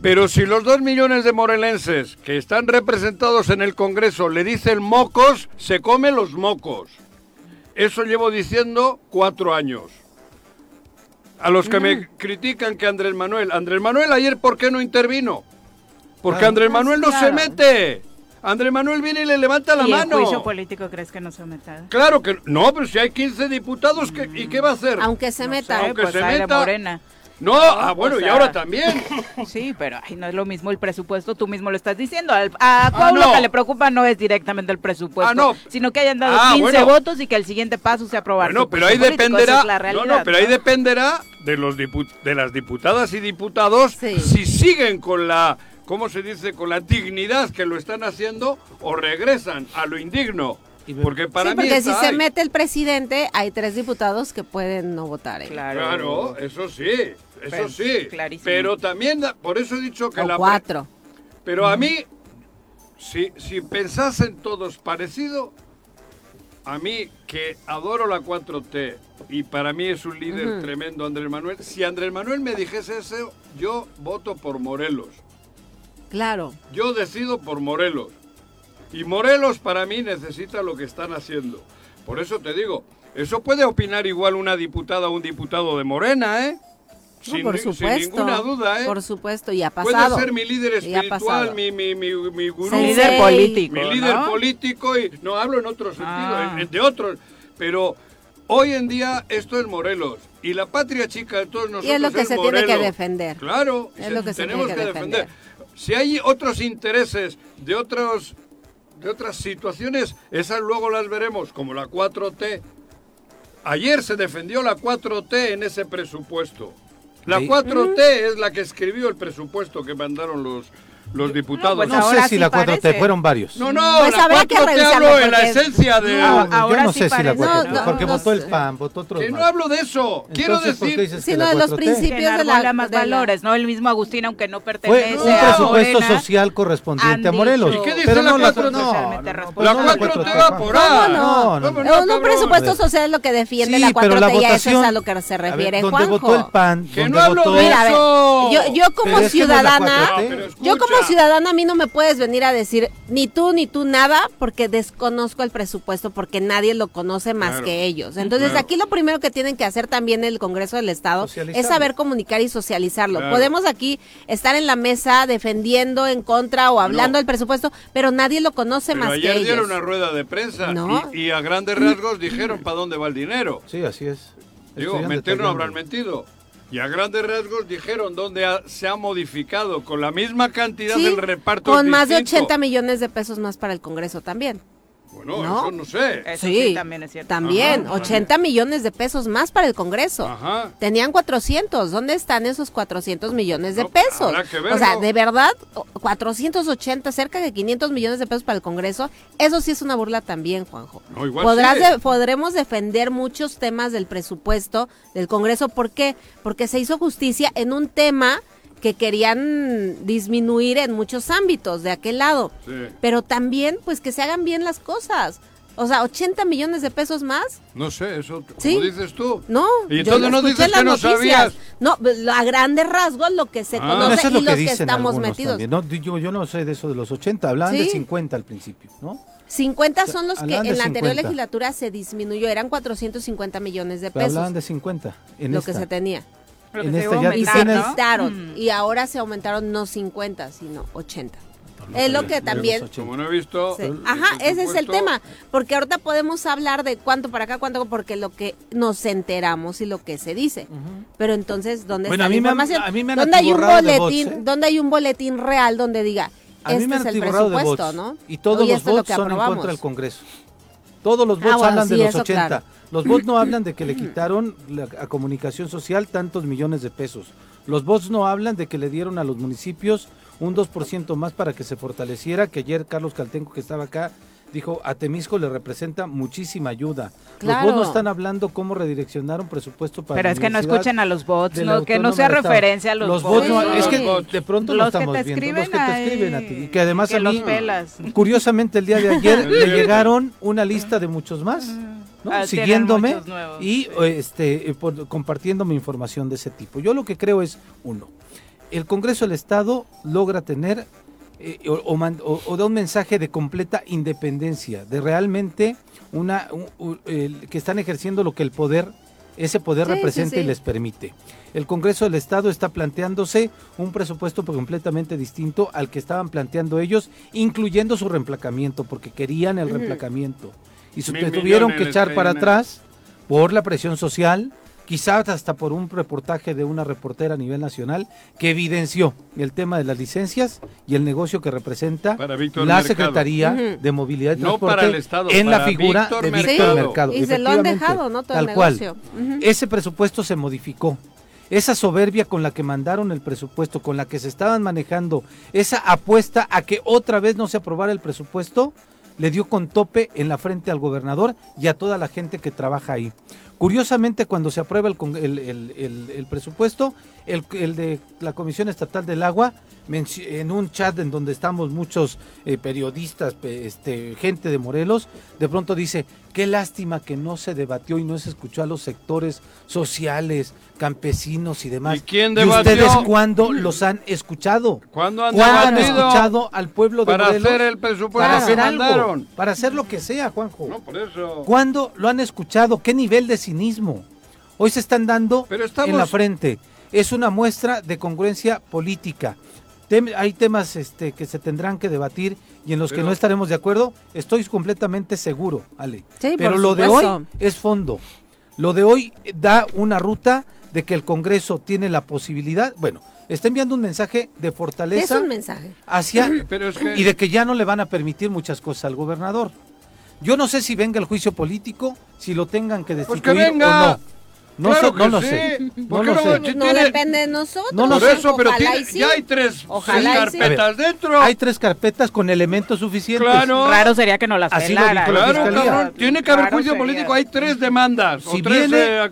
Pero si los dos millones de morelenses que están representados en el Congreso le dicen mocos, se come los mocos. Eso llevo diciendo cuatro años. A los que me mm. critican que Andrés Manuel, Andrés Manuel ayer, ¿por qué no intervino? Porque Andrés Manuel no se mete. Andrés Manuel viene y le levanta la mano. ¿Y juicio político crees que no se meta? Claro que no, pero si hay 15 diputados, ¿y qué va a hacer? Aunque se meta. Aunque pues se meta. Morena. No, ah, bueno, y ahora también. Sí, pero no es lo mismo el presupuesto, tú mismo lo estás diciendo. a ah, Pablo lo que le preocupa no es directamente el presupuesto, ah, sino que hayan dado 15 votos y que el siguiente paso sea aprobar. No, pero ahí dependerá. no, no, pero ahí dependerá de los de las diputadas y diputados si siguen con la ¿cómo se dice? Con la dignidad que lo están haciendo o regresan a lo indigno. Porque para sí, porque si se mete el presidente, hay tres diputados que pueden no votar. ¿eh? Claro. eso sí, eso sí. Pero también, por eso he dicho que la... cuatro. Pero a mí, si, si pensasen todos parecido, a mí que adoro la 4T y para mí es un líder tremendo Andrés Manuel, si Andrés Manuel me dijese eso, yo voto por Morelos. Claro. Yo decido por Morelos. Y Morelos para mí necesita lo que están haciendo. Por eso te digo, eso puede opinar igual una diputada o un diputado de Morena, ¿eh? sin, por supuesto. Sin ninguna duda, ¿eh? Por supuesto, y ha pasado. Puede ser mi líder espiritual, mi, mi, mi, mi gurú. Mi líder político. Mi líder político, y no hablo en otro sentido, ah. de otros. Pero hoy en día esto es Morelos. Y la patria chica de todos nosotros. Y es lo que se tiene que defender. Claro, es lo que se tenemos tiene que, defender. Si hay otros intereses de otros de otras situaciones, esas luego las veremos, como la 4T. Ayer se defendió la 4T en ese presupuesto. La 4T es la que escribió el presupuesto que mandaron los, los diputados. Pues no, sé si la 4T, fueron varios. No, no, pues la 4T hablo en la esencia de... No, yo no sé si la 4T, porque votó el PAN, votó otro Que no hablo de eso, quiero decir... Sino de los principios de la... más valores, ¿no? El mismo Agustín, aunque no pertenece Fue un presupuesto social correspondiente a Morelos. ¿Y qué dice la 4T? No, la 4T va por ahí. No, no, no. Un presupuesto social es lo que defiende la 4T y a eso es a lo que se refiere Juanjo. Donde votó el PAN, que no hablo de eso. Yo como ciudadana, yo como ciudadana a mí no me puedes venir a decir ni tú ni tú nada porque desconozco el presupuesto porque nadie lo conoce más que ellos. Entonces aquí lo primero que tienen que hacer también el Congreso del Estado es saber comunicar y socializarlo. Podemos aquí estar en la mesa defendiendo en contra o hablando del presupuesto, pero nadie lo conoce más que ellos. Ayer dieron una rueda de prensa y, a grandes rasgos dijeron para dónde va el dinero. Sí, así es. Digo, mentir no habrán mentido. Y a grandes rasgos dijeron dónde se ha modificado con la misma cantidad del reparto. Con más de 80 millones de pesos más para el Congreso también. Bueno, eso no sé. sí, también es cierto. También, 80 millones de pesos más para el Congreso. Ajá. Tenían 400. ¿Dónde están esos 400 millones de pesos? o sea, de verdad, 480, cerca de 500 millones de pesos para el Congreso. Eso sí es una burla también, Juanjo. No, igual Podrás podremos defender muchos temas del presupuesto del Congreso. ¿Por qué? Porque se hizo justicia en un tema que querían disminuir en muchos ámbitos de aquel lado. Pero también, pues que se hagan bien las cosas. O sea, 80 millones de pesos más. No sé, eso ¿Sí? dices tú. No, y entonces no dices que no sabías. No, a grandes rasgos lo que se ah. conoce y los que estamos metidos. No, yo, yo, no sé de eso de los 80, hablaban de 50 al principio, ¿no? 50 son los que en la anterior legislatura se disminuyó, eran 450 millones de pesos. hablaban de 50 en Lo que se tenía y se aumentaron. Y ahora se aumentaron no 50, sino 80. Es lo que también. Como no he visto. Ajá, ese es el tema. Porque ahorita podemos hablar de cuánto para acá, cuánto, porque lo que nos enteramos y lo que se dice. Pero entonces, ¿dónde está la información? ¿Dónde hay un boletín? ¿eh? ¿Dónde hay un boletín real donde diga este es el presupuesto, ¿no? Y todos los votos son en contra del Congreso. Todos los votos ah, hablan de los 80. Los bots no hablan de que le quitaron a comunicación social tantos millones de pesos. Los bots no hablan de que le dieron a los municipios un 2% más para que se fortaleciera, que ayer Carlos Caltenco que estaba acá dijo, a Temisco le representa muchísima ayuda. Los bots no están hablando cómo redireccionar un presupuesto para Pero es que no escuchen a los bots, que no sea referencia a los, bots. es que de pronto lo estamos viendo, los que te escriben a ti. Y que además a mí, curiosamente el día de ayer le llegaron una lista de muchos más. Ah, siguiéndome y este, eh, compartiendo mi información de ese tipo. Yo lo que creo es, uno, el Congreso del Estado logra tener eh, o, da un mensaje de completa independencia, de realmente una que están ejerciendo lo que el poder, ese poder representa y les permite. El Congreso del Estado está planteándose un presupuesto completamente distinto al que estaban planteando ellos, incluyendo su reemplacamiento, porque querían el reemplacamiento y se tuvieron que echar para atrás por la presión social, quizás hasta por un reportaje de una reportera a nivel nacional que evidenció el tema de las licencias y el negocio que representa la Secretaría de Movilidad y Transporte en la figura de Víctor Mercado. Y se lo han dejado, ¿no? tal cual. Ese presupuesto se modificó. Esa soberbia con la que mandaron el presupuesto, con la que se estaban manejando, esa apuesta a que otra vez no se aprobara el presupuesto, le dio con tope en la frente al gobernador y a toda la gente que trabaja ahí. Curiosamente, cuando se aprueba el, el, presupuesto, el, de la Comisión Estatal del Agua, en un chat en donde estamos muchos eh, periodistas, este, gente de Morelos, de pronto dice, qué lástima que no se debatió y no se escuchó a los sectores sociales, campesinos y demás. ¿Y quién debatió? ustedes cuándo los han escuchado? ¿Cuándo han, han escuchado al pueblo de para Morelos? hacer el presupuesto para hacer algo, para hacer lo que sea, Juanjo. No, por eso. ¿Cuándo lo han escuchado? ¿Qué nivel de cinismo? Hoy se están dando en la frente. Es una muestra de congruencia política. Hay temas este, que se tendrán que debatir y en los que no estaremos de acuerdo. Estoy completamente seguro, Ale. Pero lo de hoy es fondo. Lo de hoy da una ruta de que el Congreso tiene la posibilidad, bueno, está enviando un mensaje de fortaleza. Es un mensaje. Hacia, y de que ya no le van a permitir muchas cosas al gobernador. Yo no sé si venga el juicio político, si lo tengan que pues destituir o no. No, no lo sé. No, lo sé. no depende de nosotros. No lo sé. pero ya hay tres, carpetas dentro. Hay tres carpetas con elementos suficientes. Claro. Raro sería que no las Así Claro, Tiene que haber juicio político. Hay tres demandas. Si viene, eh,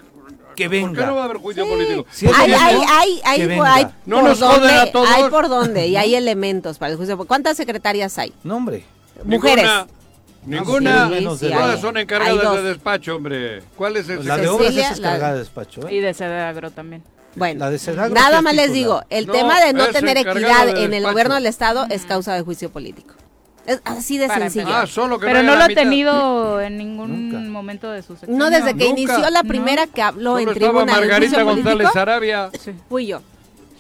que venga. ¿Por qué no va a haber juicio político? hay, hay, hay, hay, hay, no por nos dónde, a todos. Hay por dónde y hay elementos para el juicio. ¿Cuántas secretarias hay? No, hombre. Mujeres. Ninguna. Todas son encargadas de despacho, hombre. ¿Cuál es el La de obras es encargada de despacho. ¿eh? Y de Sedagro también. Bueno, la de nada más les digo, el tema de no tener equidad en el gobierno del Estado es causa de juicio político. Es así de sencillo. Ah, solo Pero no lo ha tenido en ningún momento de su No, desde que inició la primera que habló en tribuna Margarita González Arabia. Fui yo.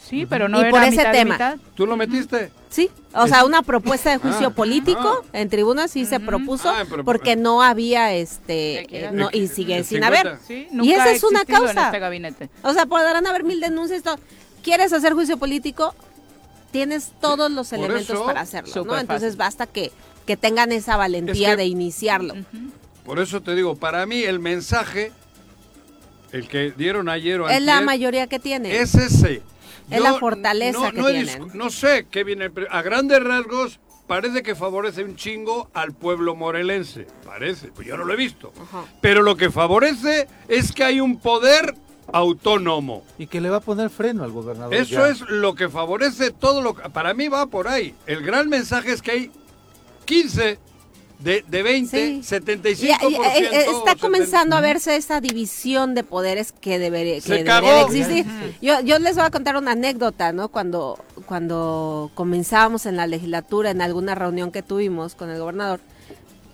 Sí, pero no y por ese tema. ¿Tú lo metiste? Sí, o sea, una propuesta de juicio ah, político ah. en tribuna sí se propuso ah, porque no había este eh, no, y sigue sin haber. y esa es una causa. Este o sea, podrán haber mil denuncias. ¿Quieres hacer juicio político? Tienes todos los elementos para hacerlo, ¿no? Entonces basta que, que tengan esa valentía de iniciarlo. Por eso te digo, para mí el mensaje, el que dieron ayer o Es la mayoría que tiene. Es ese es la fortaleza que tienen. No sé qué viene. A grandes rasgos, parece que favorece un chingo al pueblo morelense. Parece, pues yo no lo he visto. Pero lo que favorece es que hay un poder autónomo. Y que le va a poner freno al gobernador. Eso es lo que favorece todo lo que... Para mí va por ahí. El gran mensaje es que hay 15 de, de 20, 75%. Eh, está comenzando a verse esa división de poderes que debería, que debería existir. Yo, yo les voy a contar una anécdota, ¿no? Cuando, cuando comenzábamos en la legislatura, en alguna reunión que tuvimos con el gobernador,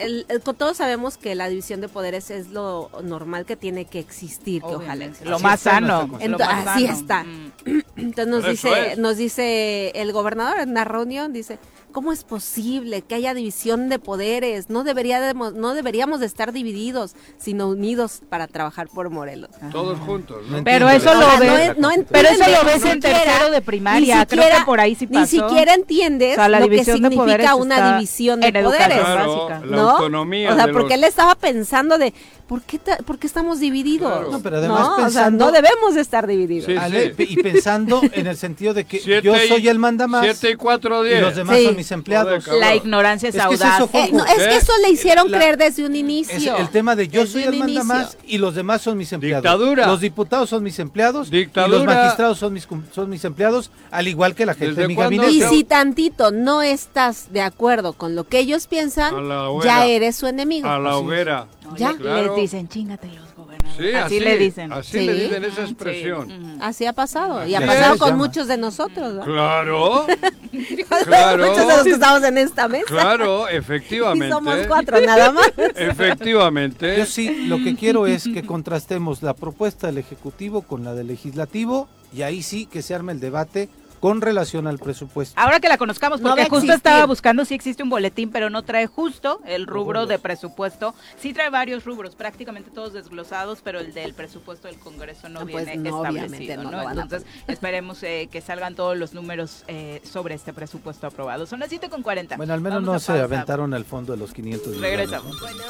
el, todos sabemos que la división de poderes es lo normal que tiene que existir, que ojalá lo más sano. así está. Mm. Entonces nos dice, nos dice el gobernador en la reunión, dice, ¿Cómo es posible que haya división de poderes? No deberíamos, no deberíamos de estar divididos, sino unidos para trabajar por Morelos. Todos juntos. pero eso lo ves, pero eso lo ves en tercero de primaria. Creo que por ahí sí pasó. Ni siquiera entiendes lo que significa una división de poderes. Claro, la autonomía. O sea, porque él estaba pensando de ¿por qué, ¿por qué estamos divididos? No, pero además no, pensando, o sea, no debemos de estar divididos. Y pensando en el sentido de que yo soy el mandamás. 7 y 4, 10. Y los demás son mis empleados. La ignorancia es, audaz. Eh, no, es que eso le hicieron creer desde un inicio. el tema de yo soy el mandamás y los demás son mis empleados. Dictadura. Los diputados son mis empleados Dictadura. y los magistrados son mis, son mis empleados, al igual que la gente de mi gabinete. Y si tantito no estás de acuerdo con lo que ellos piensan, ya eres su enemigo. A la hoguera. Ya les dicen, chingate los gobernadores. así, le dicen. Así le dicen esa expresión. Así ha pasado. Y ha pasado con muchos de nosotros. Claro. claro. Muchos de los que estamos en esta mesa. Claro, efectivamente. Y somos cuatro nada más. efectivamente. Yo sí, lo que quiero es que contrastemos la propuesta del Ejecutivo con la del Legislativo y ahí sí que se arme el debate con relación al presupuesto. Ahora que la conozcamos, porque justo estaba buscando si existe un boletín, pero no trae justo el rubro de presupuesto. Sí trae varios rubros, prácticamente todos desglosados, pero el del presupuesto del Congreso no, pues viene establecido. ¿no? Entonces, esperemos eh, que salgan todos los números eh, sobre este presupuesto aprobado. Son las 7.40. Bueno, al menos no se aventaron al fondo de los 500 Regresamos. bueno,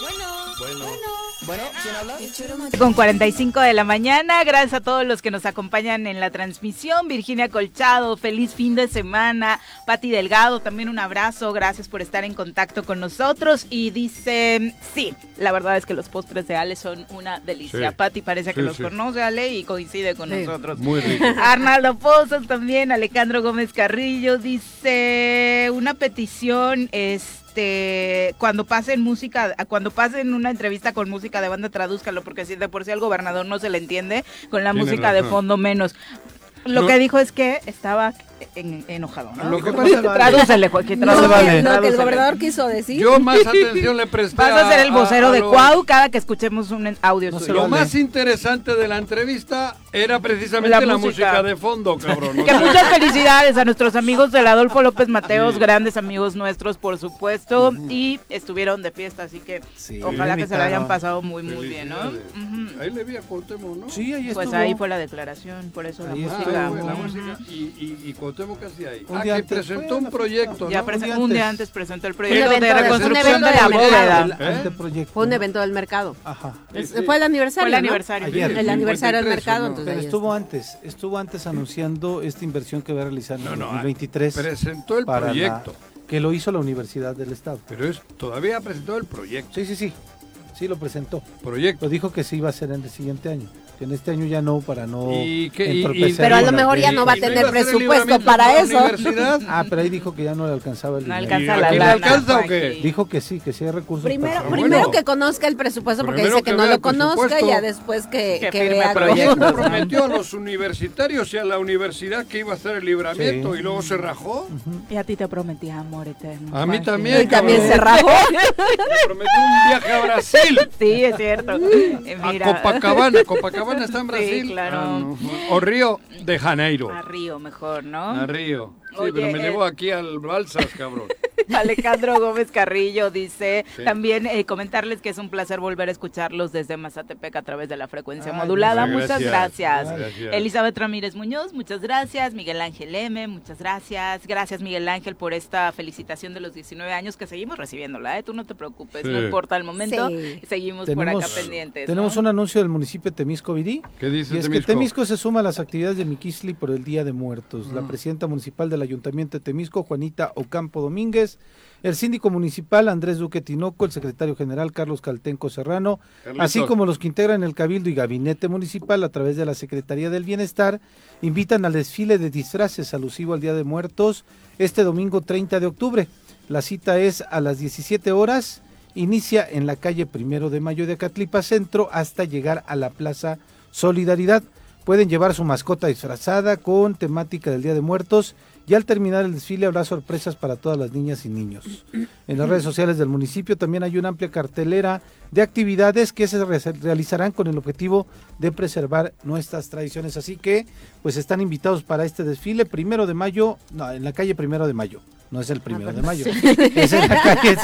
bueno. Bueno. Bueno, ¿quién habla? Con 45 de la mañana, gracias a todos los que nos acompañan en la transmisión. Virginia Colchado, feliz fin de semana. Pati Delgado, también un abrazo, gracias por estar en contacto con nosotros. Y dice, sí, la verdad es que los postres de Ale son una delicia. Pati parece que los conoce Ale y coincide con nosotros. Muy rico. Arnaldo Pozos también, Alejandro Gómez Carrillo dice, una petición, es este, cuando pasen música, cuando pasen una entrevista con música de banda, tradúzcalo, porque si de por sí al gobernador no se le entiende, con la música de fondo menos. Lo que dijo es que estaba enojado, ¿no? Lo que pasa Tradúcele, Joaquín, tradúcele. Lo que el gobernador quiso decir. Yo más atención le presté Vas a ser el vocero de Cuau cada que escuchemos un audio suyo. Lo más interesante de la entrevista era precisamente la, música. de fondo, cabrón. que muchas felicidades a nuestros amigos del Adolfo López Mateos, grandes amigos nuestros, por supuesto, y estuvieron de fiesta, así que ojalá que se la hayan pasado muy, muy bien, ¿no? Ahí le vi a Cuauhtémoc, ¿no? Sí, ahí Pues ahí fue la declaración, por eso la música. la música y, y, Cuauhtémoc casi ahí. Un ah, que presentó un proyecto, Ya un, día antes presentó el proyecto de reconstrucción de la bóveda. ¿Eh? Fue un evento del mercado. Ajá. Fue el aniversario, Fue el aniversario. El aniversario del mercado, entonces Pero estuvo antes, estuvo antes anunciando esta inversión que va a realizar en el 2023. Presentó el proyecto. que lo hizo la Universidad del Estado. Pero es todavía presentó el proyecto. Sí, sí, sí. Sí, lo presentó. Proyecto. Lo dijo que se iba a hacer en el siguiente año en este año ya no para no ¿Y pero a lo mejor ya no va a tener presupuesto para eso ah pero ahí dijo que ya no le alcanzaba el no alcanza la lana alcanza o qué dijo que sí que sí hay recursos primero primero que conozca el presupuesto porque dice que, no lo conozca y ya después que, que, vea proyectos. prometió a los universitarios y a la universidad que iba a hacer el libramiento y luego se rajó. Y a ti te prometí amor eterno a mí también y también se rajó. Prometió un viaje a Brasil. Sí es cierto. A Copacabana Copacabana está en Brasil. Sí, claro. Ah, o Río de Janeiro. A Río mejor, ¿no? A Río. Sí, pero me llevo aquí al Balsas, cabrón. Alejandro Gómez Carrillo dice también eh, comentarles que es un placer volver a escucharlos desde Mazatepec a través de la frecuencia modulada. Muchas gracias. Elizabeth Ramírez Muñoz, muchas gracias. Miguel Ángel M, muchas gracias. Gracias Miguel Ángel por esta felicitación de los 19 años que seguimos recibiéndola. ¿eh? Tú no te preocupes, no importa el momento, seguimos por acá pendientes. Tenemos un anuncio del municipio de Temisco Virí. ¿Qué dice y es Temisco? que Temisco se suma a las actividades de Miquisli por el Día de Muertos. La mm. presidenta municipal de la Ayuntamiento de Temisco, Juanita Ocampo Domínguez, el síndico municipal Andrés Duque Tinoco, el secretario general Carlos Caltenco Serrano, así como los que integran el Cabildo y Gabinete Municipal a través de la Secretaría del Bienestar, invitan al desfile de disfraces alusivo al Día de Muertos este domingo 30 de octubre. La cita es a las 17 horas, inicia en la calle Primero de Mayo de Acatlipa Centro hasta llegar a la Plaza Solidaridad. Pueden llevar su mascota disfrazada con temática del Día de Muertos y al terminar el desfile habrá sorpresas para todas las niñas y niños. En las redes sociales del municipio también hay una amplia cartelera de actividades que se realizarán con el objetivo de preservar nuestras tradiciones. Así que, pues están invitados para este desfile primero de mayo, no, en la calle primero de mayo. No es el primero de mayo. Es en la calle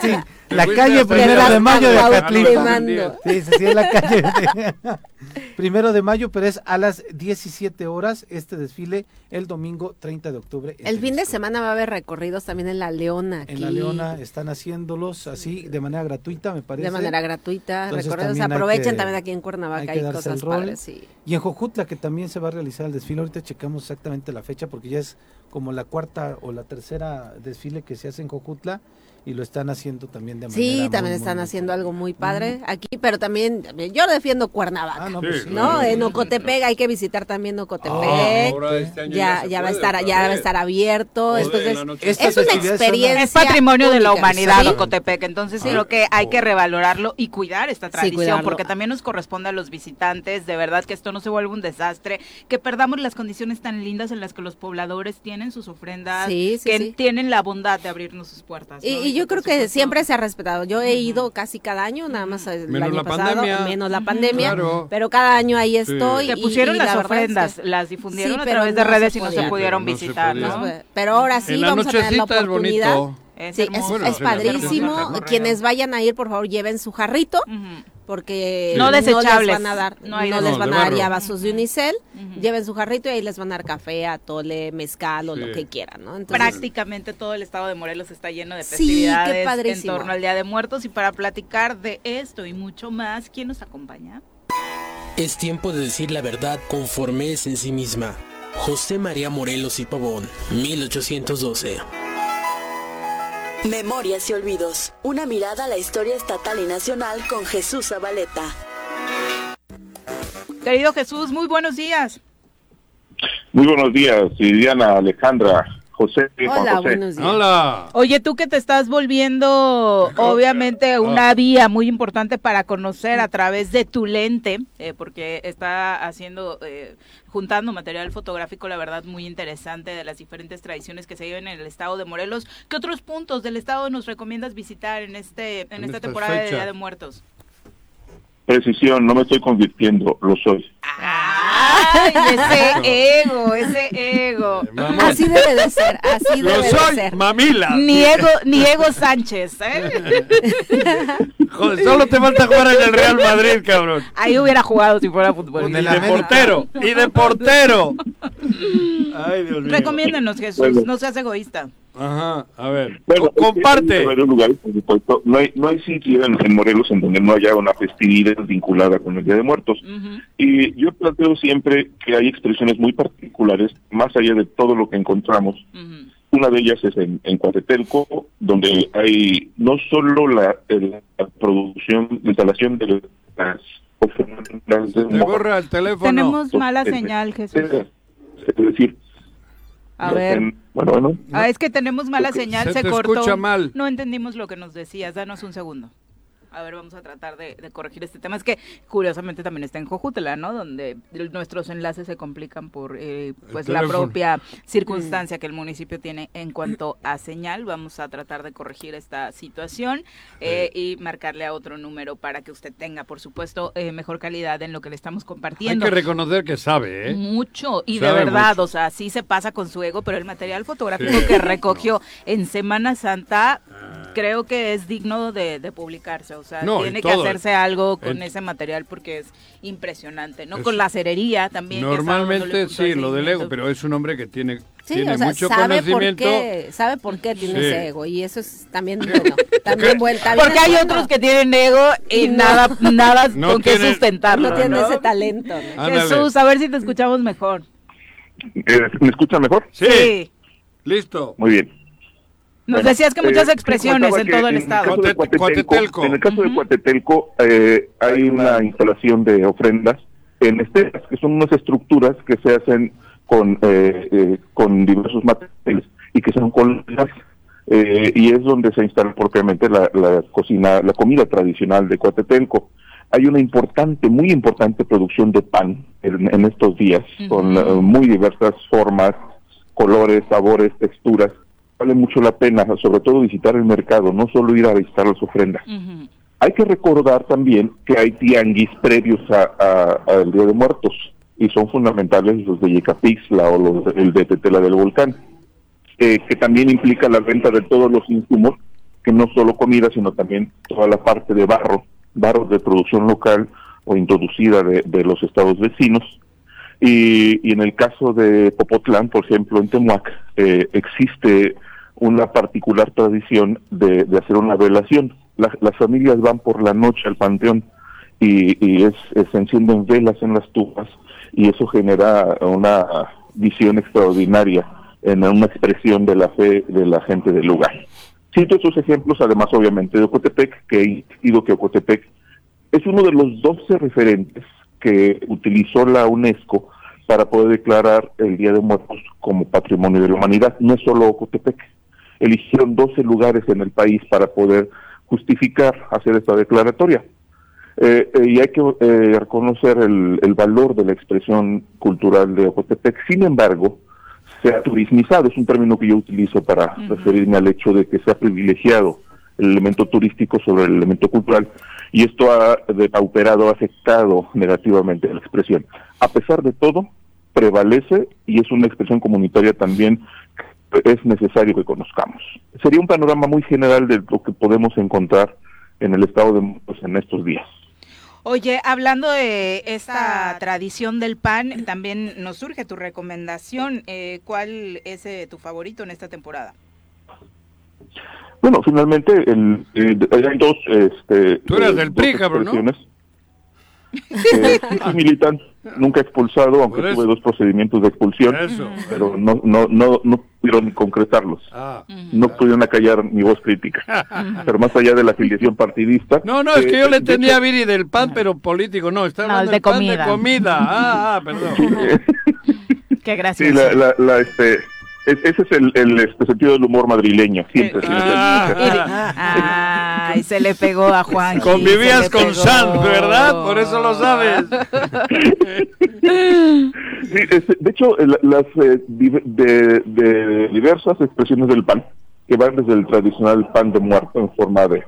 sí, la calle Primero de Mayo de Acatlipa. Sí, sí, es la calle Primero de Mayo, pero es a las 17 horas este desfile el domingo 30 de octubre. El fin de semana va a haber recorridos también en La Leona. En La Leona están haciéndolos así de manera gratuita, me parece. De manera gratuita, recorridos. Aprovechen también aquí en Cuernavaca, hay, hay cosas padres. Y en Jojutla, que también se va a realizar el desfile. Ahorita checamos exactamente la fecha porque ya es como la cuarta o la tercera desfile que se hace en Jojutla y lo están haciendo también de manera Sí, también están haciendo algo muy padre aquí, pero también yo defiendo Cuernavaca, ah, no, pues En Ocotepec hay que visitar también Ocotepec. Ah, este ya ya, va a estar ya va a estar abierto, entonces es una experiencia es patrimonio de la humanidad Ocotepec, entonces creo que hay que revalorarlo y cuidar esta tradición porque también nos corresponde a los visitantes, de verdad que esto no se vuelva un desastre, que perdamos las condiciones tan lindas en las que los pobladores tienen sus ofrendas, que tienen la bondad de abrirnos sus puertas. Y, yo creo que siempre se ha respetado. Yo he ido casi cada año, nada más el año la pasado, pandemia. menos la pandemia, pero cada año ahí estoy. Se pusieron las ofrendas, las difundieron a través de redes y no se pudieron visitar, ¿no? Pero ahora sí vamos a tener la oportunidad. Es sí, es, padrísimo. Quienes vayan a ir, por favor, lleven su jarrito porque no, desechables. les van a dar, no, les van a dar ya vasos de unicel, lleven su jarrito y ahí les van a dar café, atole, mezcal o lo que quieran, ¿no? Prácticamente todo el estado de Morelos está lleno de festividades en torno al Día de Muertos y para platicar de esto y mucho más, ¿quién nos acompaña? Es tiempo de decir la verdad conforme es en sí misma. José María Morelos y Pavón, 1812. Memorias y Olvidos. Una mirada a la historia estatal y nacional con Jesús Zabaleta. Querido Jesús, muy buenos días. Muy buenos días, Diana Alejandra. José. Hola, buenos días. Hola. Oye, tú que te estás volviendo, obviamente, una vía muy importante para conocer a través de tu lente, eh, porque está haciendo, eh, juntando material fotográfico, la verdad, muy interesante de las diferentes tradiciones que se viven en el estado de Morelos. ¿Qué otros puntos del estado nos recomiendas visitar en este en, esta temporada de Día de Muertos? Precisión, no me estoy convirtiendo, lo soy. Ay, ese ego, ese ego. Así debe de ser, así debe de ser. mamila. Niego, Niego Sánchez, ¿eh? Joder, solo te falta jugar en el Real Madrid, cabrón. Ahí hubiera jugado si fuera fútbol. Y de portero, y de portero. Ay, Dios mío. Recomiéndanos, Jesús, no seas egoísta. Ajá, a ver, bueno, comparte. no hay, no hay sitio en, Morelos en donde no haya una festividad vinculada con el Día de Muertos. Y yo planteo siempre que hay expresiones muy particulares, más allá de todo lo que encontramos. Una de ellas es en, en Cuatetelco, donde hay no solo la, producción, la instalación de las ofrendas de borra el teléfono. Tenemos mala señal, Jesús. Es decir, a ver. bueno, bueno. Ah, es que tenemos mala señal, se, se cortó. Escucha mal. No entendimos lo que nos decías. Danos un segundo a ver, vamos a tratar de, corregir este tema. Es que curiosamente también está en Jojutla, ¿no? Donde nuestros enlaces se complican por eh, pues la propia circunstancia que el municipio tiene en cuanto a señal. Vamos a tratar de corregir esta situación eh, y marcarle a otro número para que usted tenga, por supuesto, eh, mejor calidad en lo que le estamos compartiendo. Hay que reconocer que sabe, ¿eh? Mucho, y de verdad, o sea, sí se pasa con su ego, pero el material fotográfico que recogió en Semana Santa ah. creo que es digno de, de publicarse. O sea, tiene que hacerse algo con ese material porque es impresionante, ¿no? con la cerería también. Normalmente sí, lo del ego, pero es un hombre que tiene, tiene mucho sabe conocimiento. Por qué, sabe por qué tiene ese ego y eso es también bueno, también vuelta. Porque hay otros que tienen ego y nada, nada con qué sustentarlo. No tiene ese talento. Jesús, a ver si te escuchamos mejor. Eh, ¿Me escucha mejor? sí. Listo. Muy bien. Nos decías que muchas eh, expresiones en todo el estado. En el caso de Cuatetelco eh, hay una instalación de ofrendas en esteras, que son unas estructuras que se hacen con, eh, con diversos materiales y que son colgas y es donde se instala propiamente la, cocina, la comida tradicional de Cuatetelco. Hay una importante, muy importante producción de pan en, estos días, con muy diversas formas, colores, sabores, texturas vale mucho la pena, sobre todo visitar el mercado, no solo ir a visitar las ofrendas. Hay que recordar también que hay tianguis previos al Día de Muertos y son fundamentales los de Yecapixla o los el de Tetela del Volcán, que también implica la venta de todos los insumos, que no solo comida, sino también toda la parte de barro, barro de producción local o introducida de, los estados vecinos. Y, en el caso de Popotlán, por ejemplo, en Temuac, eh, existe una particular tradición de, hacer una velación. las familias van por la noche al panteón y, es, se encienden velas en las tumbas y eso genera una visión extraordinaria en una expresión de la fe de la gente del lugar. Cito esos ejemplos, además obviamente de Ocotepec, que ido que Ocotepec es uno de los 12 referentes que utilizó la UNESCO para poder declarar el Día de Muertos como Patrimonio de la Humanidad. No es solo Ocotepec, eligieron 12 lugares en el país para poder justificar hacer esta declaratoria. Eh, eh, y hay que eh, reconocer el, valor de la expresión cultural de Ocotepec. Sin embargo, se ha turismizado, es un término que yo utilizo para referirme al hecho de que se ha privilegiado el elemento turístico sobre el elemento cultural y esto ha depauperado, ha afectado negativamente la expresión. A pesar de todo, prevalece y es una expresión comunitaria también es necesario que conozcamos. Sería un panorama muy general de lo que podemos encontrar en el estado de Morelos en estos días. Oye, hablando de esta tradición del pan, también nos surge tu recomendación. Eh, ¿Cuál es eh, tu favorito en esta temporada? Bueno, finalmente el, hay dos... Este, Tú eres del PRI, cabrón, ¿no? Eh, militante, nunca expulsado, aunque tuve dos procedimientos de expulsión, pero no, no, no, no pudieron concretarlos. Ah. No pudieron acallar mi voz crítica. pero más allá de la afiliación partidista. No, no, es que yo le tenía a Viri del pan, pero político, no, está hablando de pan comida. de comida. Ah, ah perdón. Qué gracias. Sí, la, la, este, ese es el, el este, sentido del humor madrileño, siempre. Ah, se le pegó a Juan. Convivías con Sanz, ¿verdad? Por eso lo sabes. de hecho, las eh, de, diversas expresiones del pan, que van desde el tradicional pan de muerto en forma de,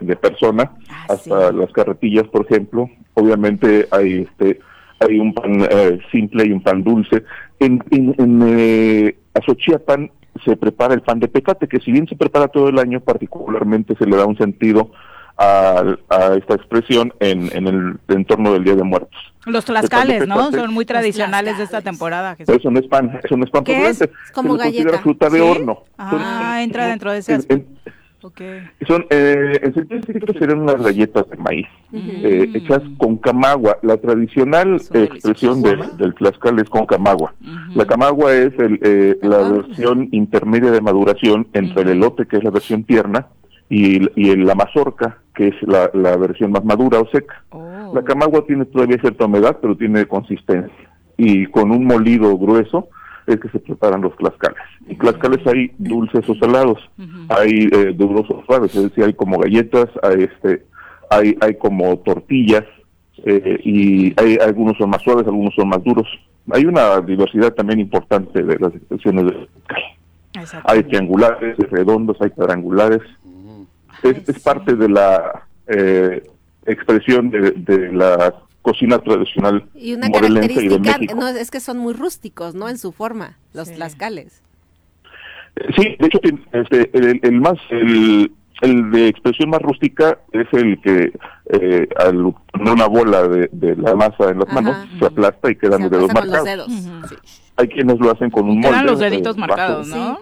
de, persona, ah, hasta las carretillas, por ejemplo. Obviamente hay este hay un pan eh, simple y un pan dulce. En, en, en eh, Azochiapan se prepara el pan de pecate, que si bien se prepara todo el año, particularmente se le da un sentido a, esta expresión en, en, el entorno del Día de Muertos. Los tlascales, ¿no? Son muy tradicionales de esta temporada. Eso no es pan, eso no es pan. ¿Qué es? Como galleta. fruta de horno. Ah, entra dentro de ese Son, eh, en sentido estricto serían unas galletas de maíz, eh, hechas con camagua. La tradicional expresión del tlaxcal es con camagua. La camagua es el, eh, la versión intermedia de maduración entre el elote, que es la versión tierna, y, y la mazorca, que es la, la versión más madura o seca. Oh. La camagua tiene todavía cierta humedad, pero tiene consistencia. Y con un molido grueso, es que se preparan los tlaxcales. Y tlaxcales hay dulces o salados, hay eh, duros o suaves, es decir, hay como galletas, hay, este, hay, hay como tortillas, eh, y hay algunos son más suaves, algunos son más duros. Hay una diversidad también importante de las expresiones de Hay triangulares, redondos, hay cuadrangulares. Es, es parte de la eh, expresión de, de la cocina tradicional y una característica no es que son muy rústicos no en su forma los tlaxcales. Sí de hecho este, el, más el, de expresión más rústica es el que eh, al poner una bola de, la masa en las manos se aplasta y quedan los dedos. Marcados hay quienes lo hacen con un molde los deditos eh, marcados no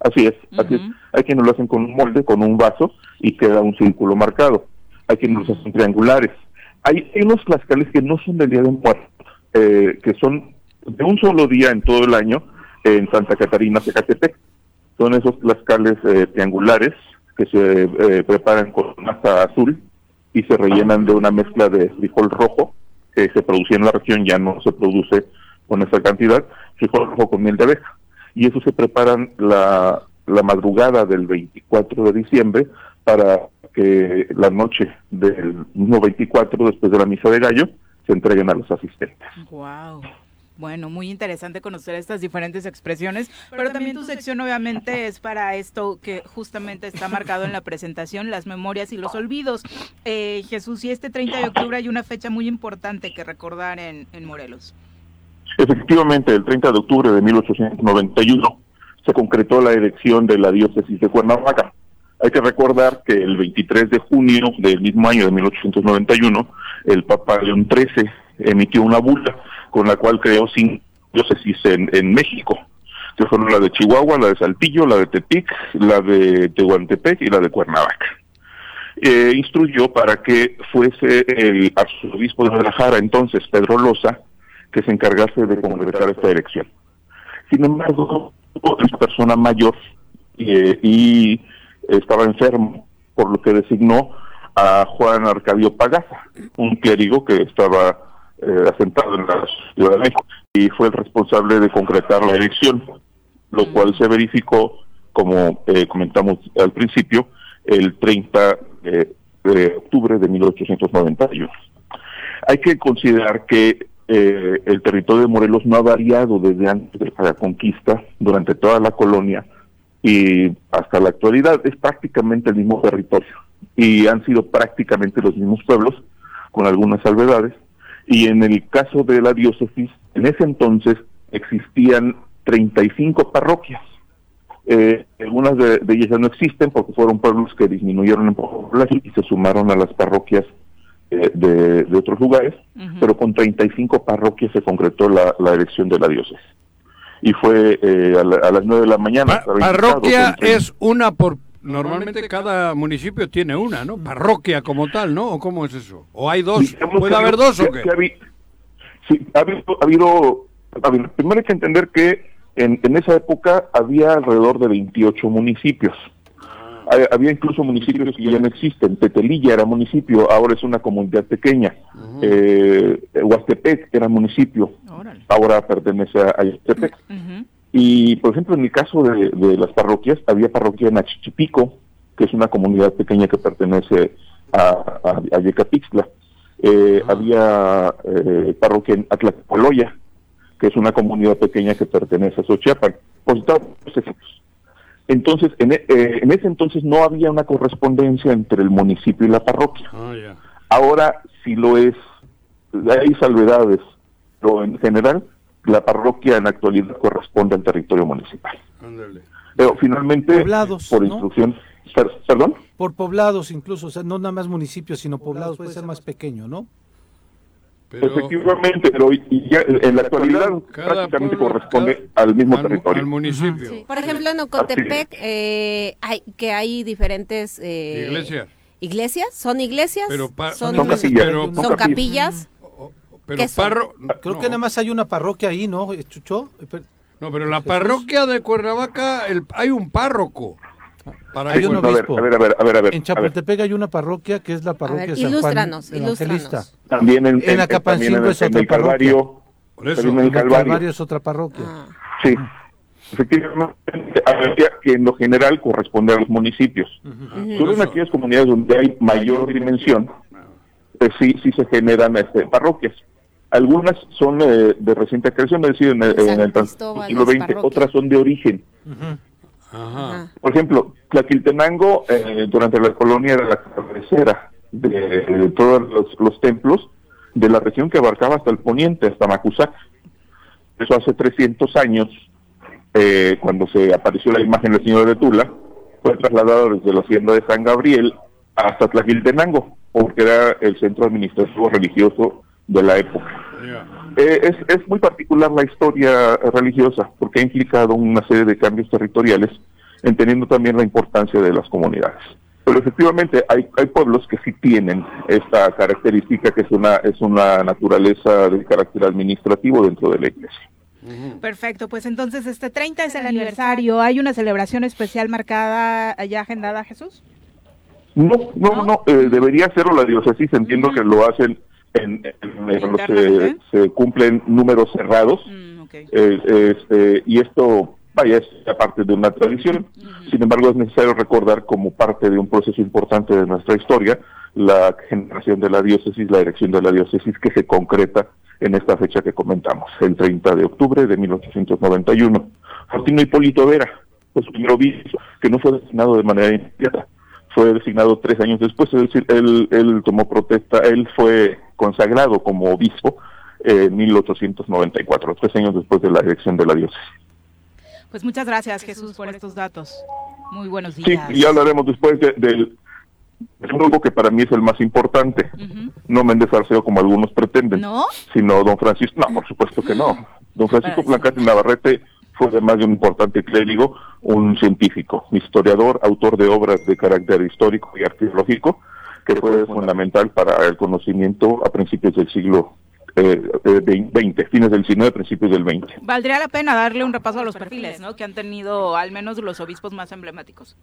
así es así es. Hay quienes lo hacen con un molde con un vaso y queda un círculo marcado. Hay quienes lo hacen triangulares hay, unos tlaxcales que no son del Día de Muertos, eh, que son de un solo día en todo el año en Santa Catarina, Tecatepec. Son esos tlaxcales eh, triangulares que se eh, preparan con masa azul y se rellenan de una mezcla de frijol rojo que se producía en la región, ya no se produce con esa cantidad, frijol rojo con miel de abeja. Y eso se preparan la, la madrugada del 24 de diciembre para que la noche del mismo 24, después de la misa de gallo, se entreguen a los asistentes. Wow. Bueno, muy interesante conocer estas diferentes expresiones, pero, también tu sección obviamente es para esto que justamente está marcado en la presentación, las memorias y los olvidos. Eh, Jesús, y este 30 de octubre hay una fecha muy importante que recordar en, en Morelos. Efectivamente, el 30 de octubre de 1891 se concretó la elección de la diócesis de Cuernavaca. Hay que recordar que el 23 de junio del mismo año de 1891, el Papa León XIII emitió una bula con la cual creó cinco diócesis en, en México, que fueron la de Chihuahua, la de Saltillo, la de Tepic, la de Tehuantepec y la de Cuernavaca. Eh, instruyó para que fuese el arzobispo de Guadalajara, entonces Pedro Loza, que se encargase de concretar esta elección. Sin embargo, una persona mayor eh, y estaba enfermo, por lo que designó a Juan Arcadio Pagaza, un clérigo que estaba eh, asentado en la Ciudad de México y fue el responsable de concretar la elección, lo cual se verificó, como eh, comentamos al principio, el 30 de octubre de 1891. Hay que considerar que eh, el territorio de Morelos no ha variado desde antes de la conquista, durante toda la colonia, y hasta la actualidad es prácticamente el mismo territorio. Y han sido prácticamente los mismos pueblos con algunas salvedades. Y en el caso de la diócesis en ese entonces existían 35 parroquias. Eh, algunas de, ellas ya no existen porque fueron pueblos que disminuyeron en población y se sumaron a las parroquias de, otros lugares, pero con 35 parroquias se concretó la, elección de la diócesis. Y fue eh, a, las 9 de la mañana. parroquia es una por... Normalmente cada municipio tiene una, ¿no? Parroquia como tal, ¿no? ¿O cómo es eso? ¿O hay dos? ¿Puede haber dos o qué? sí, ha habido... Ha habido primero hay que entender que en, en esa época había alrededor de 28 municipios había incluso municipios que ya no existen. Petelilla era municipio, ahora es una comunidad pequeña. eh, Huastepec era municipio, ahora pertenece a Huastepec. Y, por ejemplo, en el caso de, las parroquias, había parroquia en Achichipico, que es una comunidad pequeña que pertenece a, a, Yecapixtla. Eh, había eh, parroquia en Atlacoloya, que es una comunidad pequeña que pertenece a Xochiapan. Por ejemplos. Entonces, en, e, eh, en, ese entonces no había una correspondencia entre el municipio y la parroquia. Ah, Ahora sí lo es. Hay salvedades, pero en general la parroquia en actualidad corresponde al territorio municipal. Pero finalmente, por instrucción, perdón. Por poblados incluso, o sea, no nada más municipios, sino poblados puede ser más pequeño, ¿no? Efectivamente, pero ya, en la actualidad prácticamente corresponde al mismo territorio. Al municipio. Por ejemplo, en Ocotepec, eh, hay, que hay diferentes... Eh, iglesias. ¿Iglesias? ¿Son iglesias? Pero son, capillas. ¿Son capillas? Pero parro... Creo que nada más hay una parroquia ahí, ¿no, Chucho? No, pero la parroquia de Cuernavaca el, hay un párroco. Para hay un obispo. A ver, a ver, a ver, a ver, En Chapultepec hay una parroquia que es la parroquia San Juan Evangelista. También en, en, Acapancingo es otra parroquia. Por eso. En el Calvario. es otra parroquia. Ah. Sí. Efectivamente, que en lo general corresponde a los municipios. Solo en aquellas comunidades donde hay mayor dimensión, pues sí, sí se generan este, parroquias. Algunas son eh, de reciente creación, es decir, en el, en el siglo XX, otras son de origen. Por ejemplo, Tlaquiltenango eh, durante la colonia era la cabecera de, todos los, templos de la región que abarcaba hasta el poniente, hasta Macusac. Eso hace 300 años, eh, cuando se apareció la imagen del señor de Tula, fue trasladado desde la hacienda de San Gabriel hasta Tlaquiltenango, porque era el centro administrativo religioso de la época. Eh, es, es muy particular la historia religiosa porque ha implicado una serie de cambios territoriales, entendiendo también la importancia de las comunidades. Pero efectivamente hay, hay pueblos que sí tienen esta característica que es una, es una naturaleza de carácter administrativo dentro de la iglesia. Perfecto, pues entonces este 30 es el aniversario. ¿Hay una celebración especial marcada, ya agendada, Jesús? No, no, no, eh, debería hacerlo la diócesis. Entiendo que lo hacen en, en, se, cumplen números cerrados. Mm, este, y esto, vaya, es parte de una tradición. Sin embargo, es necesario recordar como parte de un proceso importante de nuestra historia la generación de la diócesis, la erección de la diócesis que se concreta en esta fecha que comentamos, el 30 de octubre de 1891. Fortino Hipólito Vera fue su primer obispo, que no fue designado de manera inmediata, fue designado tres años después, es decir, él, él tomó protesta, él fue consagrado como obispo en 1894, tres años después de la elección de la diócesis. Pues muchas gracias Jesús por estos datos. Muy buenos días. Sí, y hablaremos después del grupo que para mí es el más importante. No Méndez Arceo como algunos pretenden, ¿No? sino don Francisco, no, por supuesto que no. Don Francisco Blancate Navarrete fue además de un importante clérigo, un científico, historiador, autor de obras de carácter histórico y arqueológico, que fue fundamental para el conocimiento a principios del siglo eh, eh fines del 19, principios del 20. Valdría la pena darle un repaso a los perfiles, ¿no? Que han tenido al menos los obispos más emblemáticos.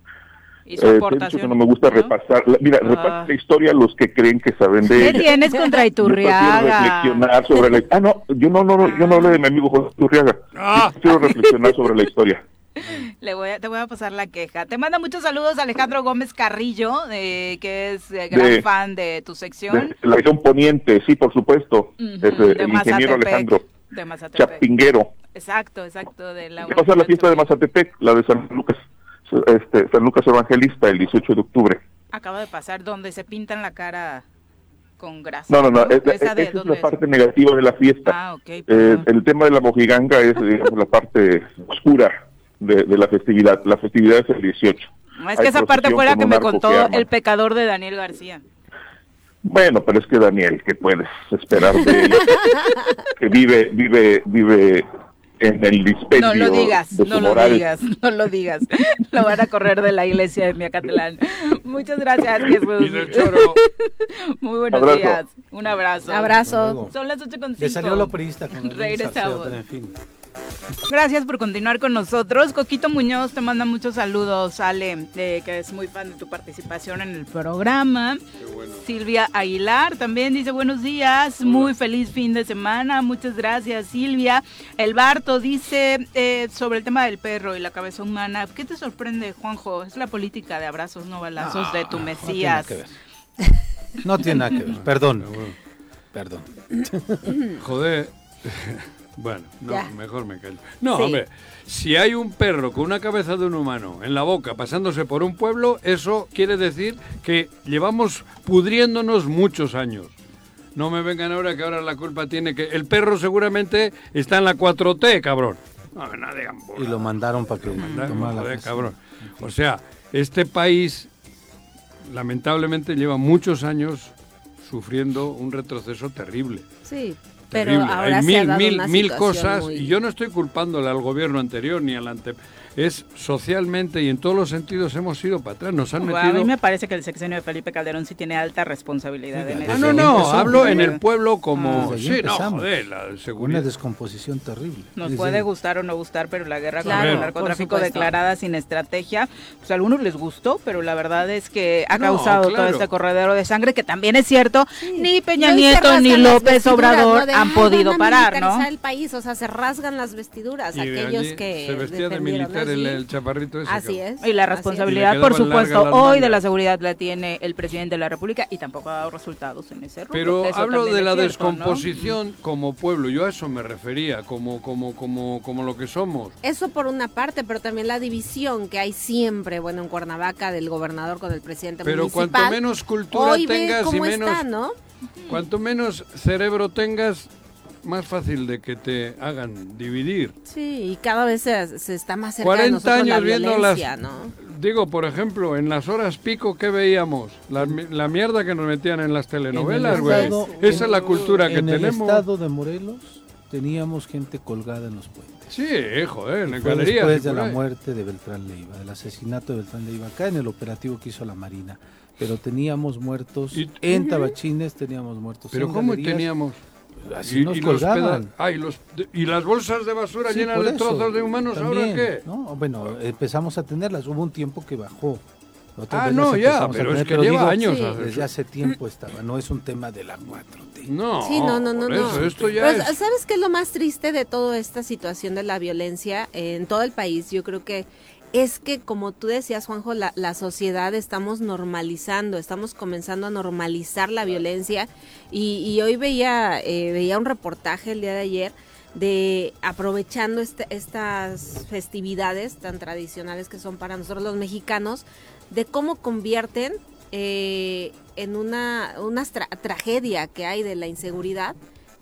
Y su eh, aportación, no me gusta repasar. Mira, ah. la historia los que creen que saben de ¿Qué tienes contra Iturriaga? reflexionar sobre la... Ah, no, yo no, no, yo no hablo de mi amigo José Iturriaga. Ah. quiero reflexionar sobre la historia. Le voy a, te voy a pasar la queja. Te manda muchos saludos Alejandro Gómez Carrillo, eh, que es eh, gran fan de tu sección. la región poniente, sí, por supuesto. el ingeniero Alejandro. De Chapinguero. Exacto, exacto. De la ¿Qué pasa la fiesta de Mazatepec, la de San Lucas? Este, San Lucas Evangelista, el 18 de octubre. Acaba de pasar, donde se pintan la cara con grasa. No, no, no, esa, es la parte negativa de la fiesta. Ah, okay, eh, el tema de la mojiganga es la parte oscura de, la festividad. La festividad es el 18. es que esa parte fuera que me contó el pecador de Daniel García. Bueno, pero es que Daniel, ¿qué puedes esperar de él? que vive, vive, vive en el dispendio No lo digas, no lo digas, no lo digas. Lo van a correr de la iglesia de Miacatlán. Muchas gracias, Jesús. Muy buenos días. Un abrazo. Abrazo. Son las 8 con Le salió lo priista con Regresamos. Gracias por continuar con nosotros. Coquito Muñoz te manda muchos saludos, Ale, que es muy fan de tu participación en el programa. Silvia Aguilar también dice buenos días, muy feliz fin de semana. Muchas gracias, Silvia. El Barto dice eh, sobre el tema del perro y la cabeza humana. ¿Qué te sorprende, Juanjo? Es la política de abrazos, no balazos de tu Mesías. No tiene nada que ver. Perdón. Perdón. Joder. Bueno, no, mejor me callo. No, hombre, si hay un perro con una cabeza de un humano en la boca pasándose por un pueblo, eso quiere decir que llevamos pudriéndonos muchos años. No me vengan ahora que ahora la culpa tiene que... El perro seguramente está en la 4T, cabrón. No, y lo mandaron para que tomara cabrón. O sea, este país lamentablemente lleva muchos años sufriendo un retroceso terrible. Sí. Pero ahora Hay mil, mil, mil cosas y yo no estoy culpándole al gobierno anterior ni al ante es socialmente y en todos los sentidos hemos ido para atrás. Nos han metido... A mí me parece que el sexenio de Felipe Calderón sí tiene alta responsabilidad en eso. No, no, no, hablo en el pueblo como... Ah, sí, no, joder, la seguridad. Una descomposición terrible. Nos puede gustar o no gustar, pero la guerra contra el narcotráfico declarada sin estrategia, pues a algunos les gustó, pero la verdad es que ha causado todo este corredero de sangre, que también es cierto, ni Peña Nieto ni López Obrador han podido parar, ¿no? el país, o sea, se rasgan las vestiduras aquellos que se vestía de militar el, chaparrito ese. Así es. Y la responsabilidad, por supuesto, hoy de la seguridad la tiene el presidente de la República y tampoco ha dado resultados en ese rubro. Pero hablo de la descomposición como pueblo, yo a eso me refería, como, como, como, como lo que somos. Eso por una parte, pero también la división que hay siempre, bueno, en Cuernavaca del gobernador con el presidente pero municipal. Pero cuanto menos cultura tengas y menos... ¿no? Cuanto menos cerebro tengas, más fácil de que te hagan dividir. Sí, y cada vez se, está más cerca 40 años la viendo las, ¿no? Digo, por ejemplo, en las horas pico, ¿qué veíamos? La, la mierda que nos metían en las telenovelas, güey. Esa es la cultura que tenemos. En el estado de Morelos teníamos gente colgada en los puentes. Sí, joder, en la Después de la muerte de Beltrán Leiva, del asesinato de Beltrán Leiva, acá en el operativo que hizo la Marina. Pero teníamos muertos en Tabachines, teníamos muertos ¿Pero cómo teníamos? Así nos colgaban. Ah, y, las bolsas de basura llenas de trozos de humanos, ¿ahora qué? ¿no? Bueno, empezamos a tenerlas. Hubo un tiempo que bajó. ah, no, ya, pero es que lleva años. Desde hace tiempo estaba, no es un tema de la 4T. No, sí, no, no, no. esto ya ¿Sabes qué es lo más triste de toda esta situación de la violencia en todo el país? Yo creo que es que, como tú decías, Juanjo, la, la, sociedad estamos normalizando, estamos comenzando a normalizar la violencia. Y, hoy veía, eh, veía un reportaje el día de ayer de aprovechando este, estas festividades tan tradicionales que son para nosotros los mexicanos, de cómo convierten eh, en una, una tragedia que hay de la inseguridad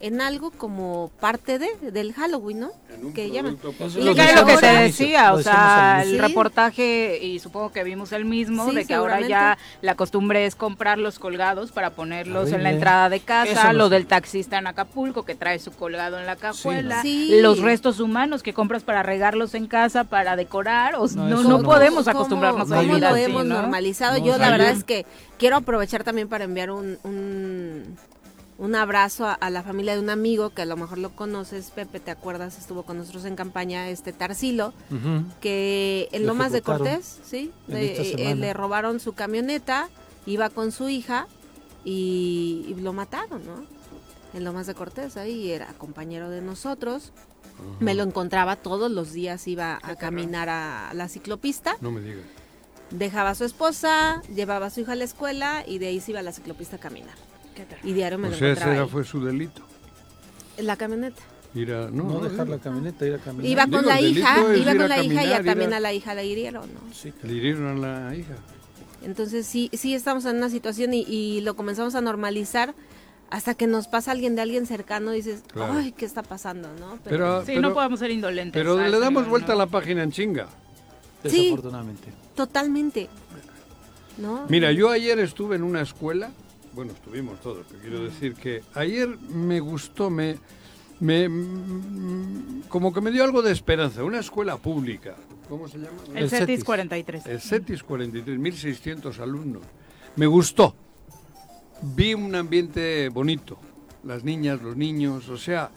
en algo como parte de del Halloween, ¿no? Que llaman. Y lo que se decía, o sea, el reportaje y supongo que vimos el mismo de que ahora ya la costumbre es comprar los colgados para ponerlos en la entrada de casa, lo del taxista en Acapulco que trae su colgado en la cajuela, los restos humanos que compras para regarlos en casa para decorar, o no, no, podemos acostumbrarnos a vivir lo hemos normalizado? Yo la verdad es que quiero aprovechar también para enviar un un abrazo a, la familia de un amigo que a lo mejor lo conoces, Pepe, ¿te acuerdas? Estuvo con nosotros en campaña, este Tarsilo, que en Lomas de Cortés, ¿sí? Eh, le robaron su camioneta, iba con su hija y, lo mataron, ¿no? En Lomas de Cortés, ahí era compañero de nosotros. Me lo encontraba todos los días, iba a caminar a la ciclopista. No me digas. Dejaba a su esposa, llevaba a su hija a la escuela y de ahí se iba a la ciclopista a caminar. Y diario me o sea, ese fue su delito. La camioneta. no, dejar la camioneta, ir a caminar. Iba con la hija, iba con la hija y también a... la hija la hirieron, ¿no? Sí, le hirieron a la hija. Entonces sí, sí estamos en una situación y, lo comenzamos a normalizar hasta que nos pasa alguien de alguien cercano y dices, ay, ¿qué está pasando? ¿no? Pero, sí, no podemos ser indolentes. Pero le damos vuelta a la página en chinga. Sí, Desafortunadamente. Totalmente. ¿No? Mira, yo ayer estuve en una escuela bueno, estuvimos todos, pero quiero decir que ayer me gustó, me, me, como que me dio algo de esperanza, una escuela pública, ¿cómo se llama? El, CETIS 43. El CETIS 43, 1.600 alumnos. Me gustó, vi un ambiente bonito, las niñas, los niños, o sea,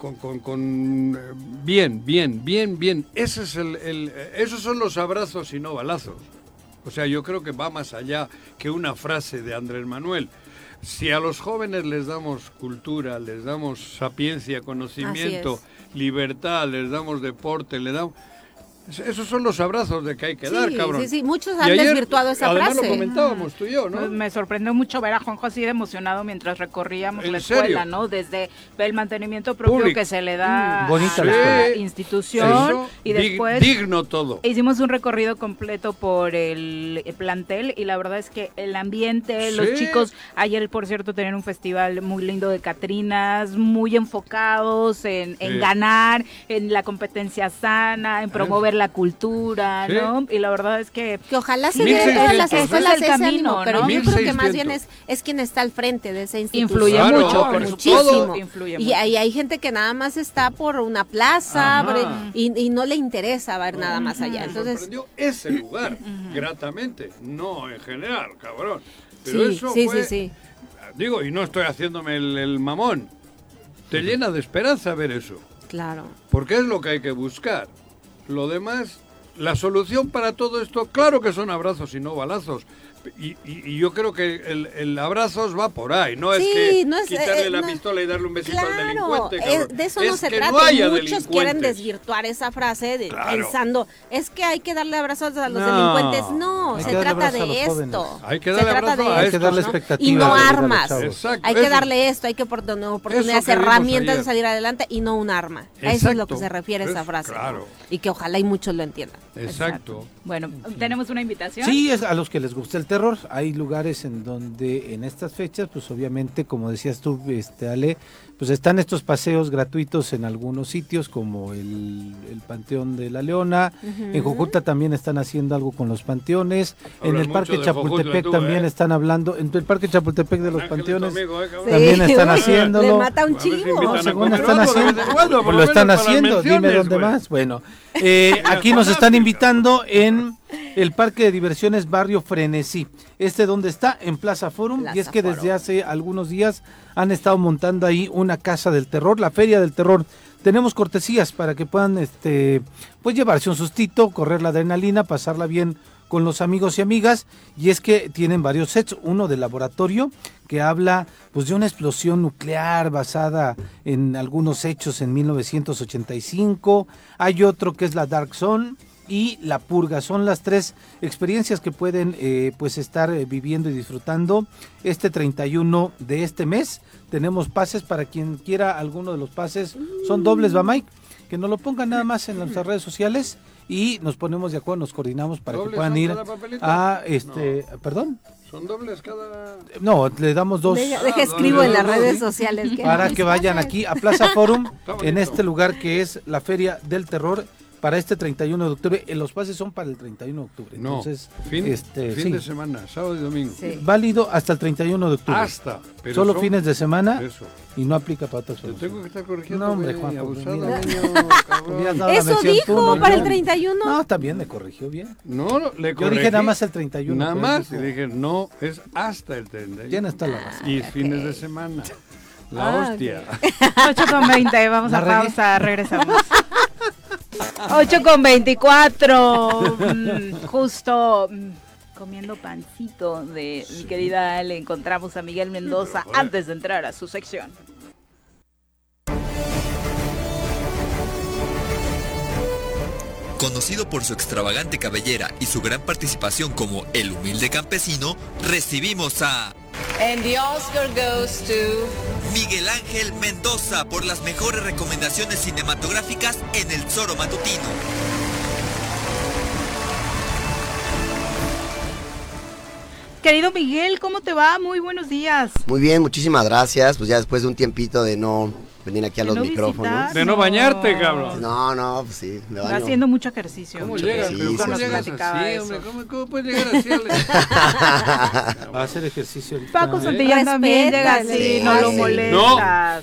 con, con, con, eh, bien, bien, bien, bien. Ese es el, el, esos son los abrazos y no balazos. O sea, yo creo que va más allá que una frase de Andrés Manuel. Si a los jóvenes les damos cultura, les damos sapiencia, conocimiento, libertad, les damos deporte, les damos esos son los abrazos de que hay que dar, cabrón. Sí, sí, muchos han desvirtuado esa además frase. lo comentábamos tú y yo, ¿no? Pues me sorprendió mucho ver a Juanjo así de emocionado mientras recorríamos la escuela, ¿no? Desde el mantenimiento propio que se le da mm, Bonita a la institución y después digno todo. Hicimos un recorrido completo por el plantel y la verdad es que el ambiente, los chicos, ayer por cierto tenían un festival muy lindo de Catrinas, muy enfocados en, en ganar, en la competencia sana, en promover la cultura, ¿no? Y la verdad es que... Que ojalá se diera todas las escuelas ese camino, pero yo creo que más bien es, es quien está al frente de esa institución. Influye mucho, por muchísimo. y ahí hay gente que nada más está por una plaza y, y, no le interesa ver nada más allá. Entonces... ese lugar, gratamente, no en general, cabrón. Pero sí, eso sí, fue, sí, sí. Digo, y no estoy haciéndome el, el mamón. Te llena de esperanza ver eso. Claro. Porque es lo que hay que buscar. Lo demás, la solución para todo esto, claro que son abrazos y no balazos, y, y, yo creo que el, el abrazo va por ahí, no es que quitarle eh, la pistola y darle un besito al delincuente. de eso no se trata. Muchos quieren desvirtuar esa frase pensando, es que hay que darle abrazos a los delincuentes. No, se trata de esto. Hay que darle, trata de esto, darle Y no armas. hay que darle esto, hay que oportunidades, herramientas de salir adelante y no un arma. A eso es lo que se refiere esa frase. Y que ojalá y muchos lo entiendan. Exacto. Bueno, ¿tenemos una invitación? Sí, es a los que les gusta el terror. Hay lugares en donde en estas fechas, pues obviamente, como decías tú, este Ale, pues están estos paseos gratuitos en algunos sitios como el, Panteón de la Leona. En Jocuta también están haciendo algo con los panteones. en el Parque Chapultepec también ¿eh? están hablando. En el Parque Chapultepec de los panteones ¿eh, también están haciéndolo. Le mata un chingo. No, según están haciendo. Lo están haciendo. Dime dónde más. Bueno, eh, aquí nos están invitando en el Parque de Diversiones Barrio Frenesí. Este donde está, en Plaza Forum, y es que desde hace algunos días han estado montando ahí una casa del terror, la Feria del Terror. Tenemos cortesías para que puedan este pues llevarse un sustito, correr la adrenalina, pasarla bien con los amigos y amigas y es que tienen varios sets, uno de laboratorio que habla pues de una explosión nuclear basada en algunos hechos en 1985, hay otro que es la Dark Zone y La Purga. Son las tres experiencias que pueden eh, pues estar eh, viviendo y disfrutando este 31 de este mes. Tenemos pases para quien quiera alguno de los pases. Son dobles, ¿va Mike? Que nos lo pongan nada más en nuestras redes sociales y nos ponemos de acuerdo, nos coordinamos para que puedan ir a este, perdón. ¿Son dobles cada...? No, le damos dos. Deja, ah, escribo en las redes sociales. para que vayan aquí a Plaza Forum, en este lugar que es la Feria del Terror para este 31 de octubre. Eh, los pases son para el 31 de octubre. Entonces, fin, este, fin de semana, sábado y domingo. Válido hasta el 31 de octubre. Hasta. Solo fines de semana y no aplica para otras Te tengo que estar corrigiendo. No, hombre, Juan. Eso dijo para el 31. No, también me corrigió bien. No, le corregí. Yo dije nada más el 31. Nada más. Y dije, no, es hasta el 31. Ya no está la razón. Y fines de semana. La ah, hostia. 8 con 20, vamos a pausa, regresamos. 8 con 24. Mm, justo mm, comiendo pancito de mi querida Ale. Encontramos a Miguel Mendoza antes de entrar a su sección. Conocido por su extravagante cabellera y su gran participación como el humilde campesino, recibimos a And the Oscar goes to Miguel Ángel Mendoza por las mejores recomendaciones cinematográficas en El Zoro Matutino. ¿Qué querido Miguel, ¿cómo te va? Muy buenos días. Muy bien, muchísimas gracias. Pues ya después de un tiempito de no venir aquí a los micrófonos. De no bañarte, cabrón. No, no, pues sí, me baño. haciendo mucho ejercicio. ¿Cómo llegas? ¿Cómo llegas así, hombre? ¿Cómo, puedes llegar así? Va a hacer ejercicio Paco Santillán también llega así, no lo molestas.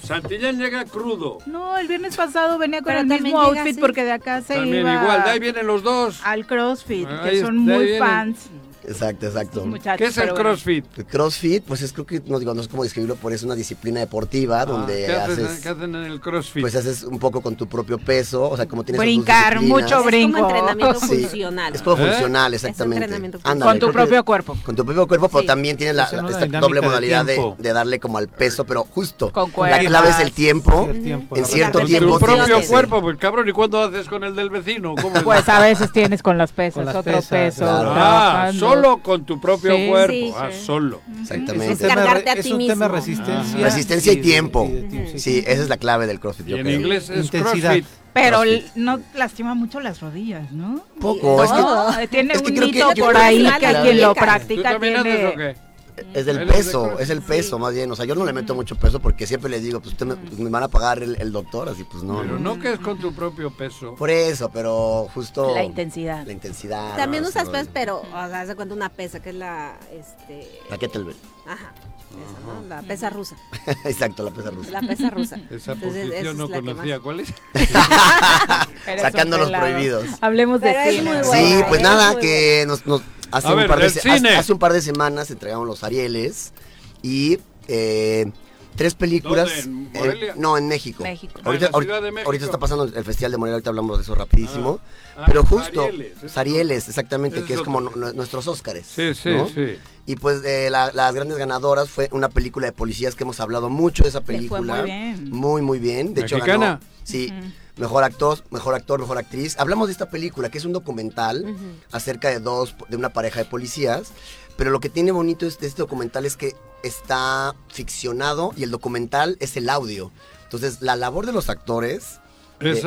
No, Santillán llega crudo. No, el viernes pasado venía con el mismo outfit porque de acá se también iba... igual, de ahí vienen los dos. Al CrossFit, que son muy fans. Exacto, exacto. ¿Qué es el CrossFit? El CrossFit, pues es creo que no digo, no sé cómo describirlo, pero es una disciplina deportiva ah, donde ¿qué haces, ¿Qué hacen en el CrossFit? Pues haces un poco con tu propio peso, o sea, como tienes brincar, mucho brinco. Es como entrenamiento funcional. Es todo funcional, exactamente. Es con tu propio cuerpo. Con tu propio cuerpo, pero también tienes la, esta doble modalidad de, de, darle como al peso, pero justo. Con la clave es el tiempo. En cierto tiempo. Con tu propio cuerpo, pues cabrón, ¿y cuándo haces con el del vecino? Pues a veces tienes con las pesas, otro peso. Ah, solo con tu propio propio cuerpo, ah, solo. Exactamente. Es, cargarte a ti es un tema de resistencia. Resistencia y, tiempo. Sí, esa es la clave del CrossFit. Y en inglés es Intensidad. CrossFit. Pero no lastima mucho las rodillas, ¿no? Poco. Es que, tiene un mito por ahí que quien lo practica tiene... o qué? Es del peso, es el peso más bien. O sea, yo no le meto mucho peso porque siempre le digo, pues usted me, pues, van a pagar el, doctor, así pues no. Pero no, que es con tu propio peso. Por eso, pero justo. La intensidad. La intensidad. También usas pesas, pero, o sea, se cuenta una pesa que es la. Este... La kettlebell. Ajá. Esa, ¿no? La pesa rusa. Exacto, la pesa rusa. La pesa rusa. Esa posición no conocía. ¿Cuál es? Sacando los prohibidos. Hablemos de cine. Sí, pues nada, que nos, nos Hace, un, par de, hace, un par de semanas entregamos los Arieles y eh, tres películas. ¿En eh, no, en México. México. Ahorita, ahorita, está pasando el Festival de Morelia, ahorita hablamos de eso rapidísimo. Ah, ah, pero justo, Sarieles, exactamente, que es como nuestros Óscares. Sí, sí, sí. Y pues eh, las grandes ganadoras fue una película de policías que hemos hablado mucho de esa película. muy bien. Muy, muy bien. De hecho, ganó. Sí mejor actor, mejor actor, mejor actriz. Hablamos de esta película, que es un documental acerca de dos, de una pareja de policías. Pero lo que tiene bonito este, este documental es que está ficcionado y el documental es el audio. Entonces, la labor de los actores es,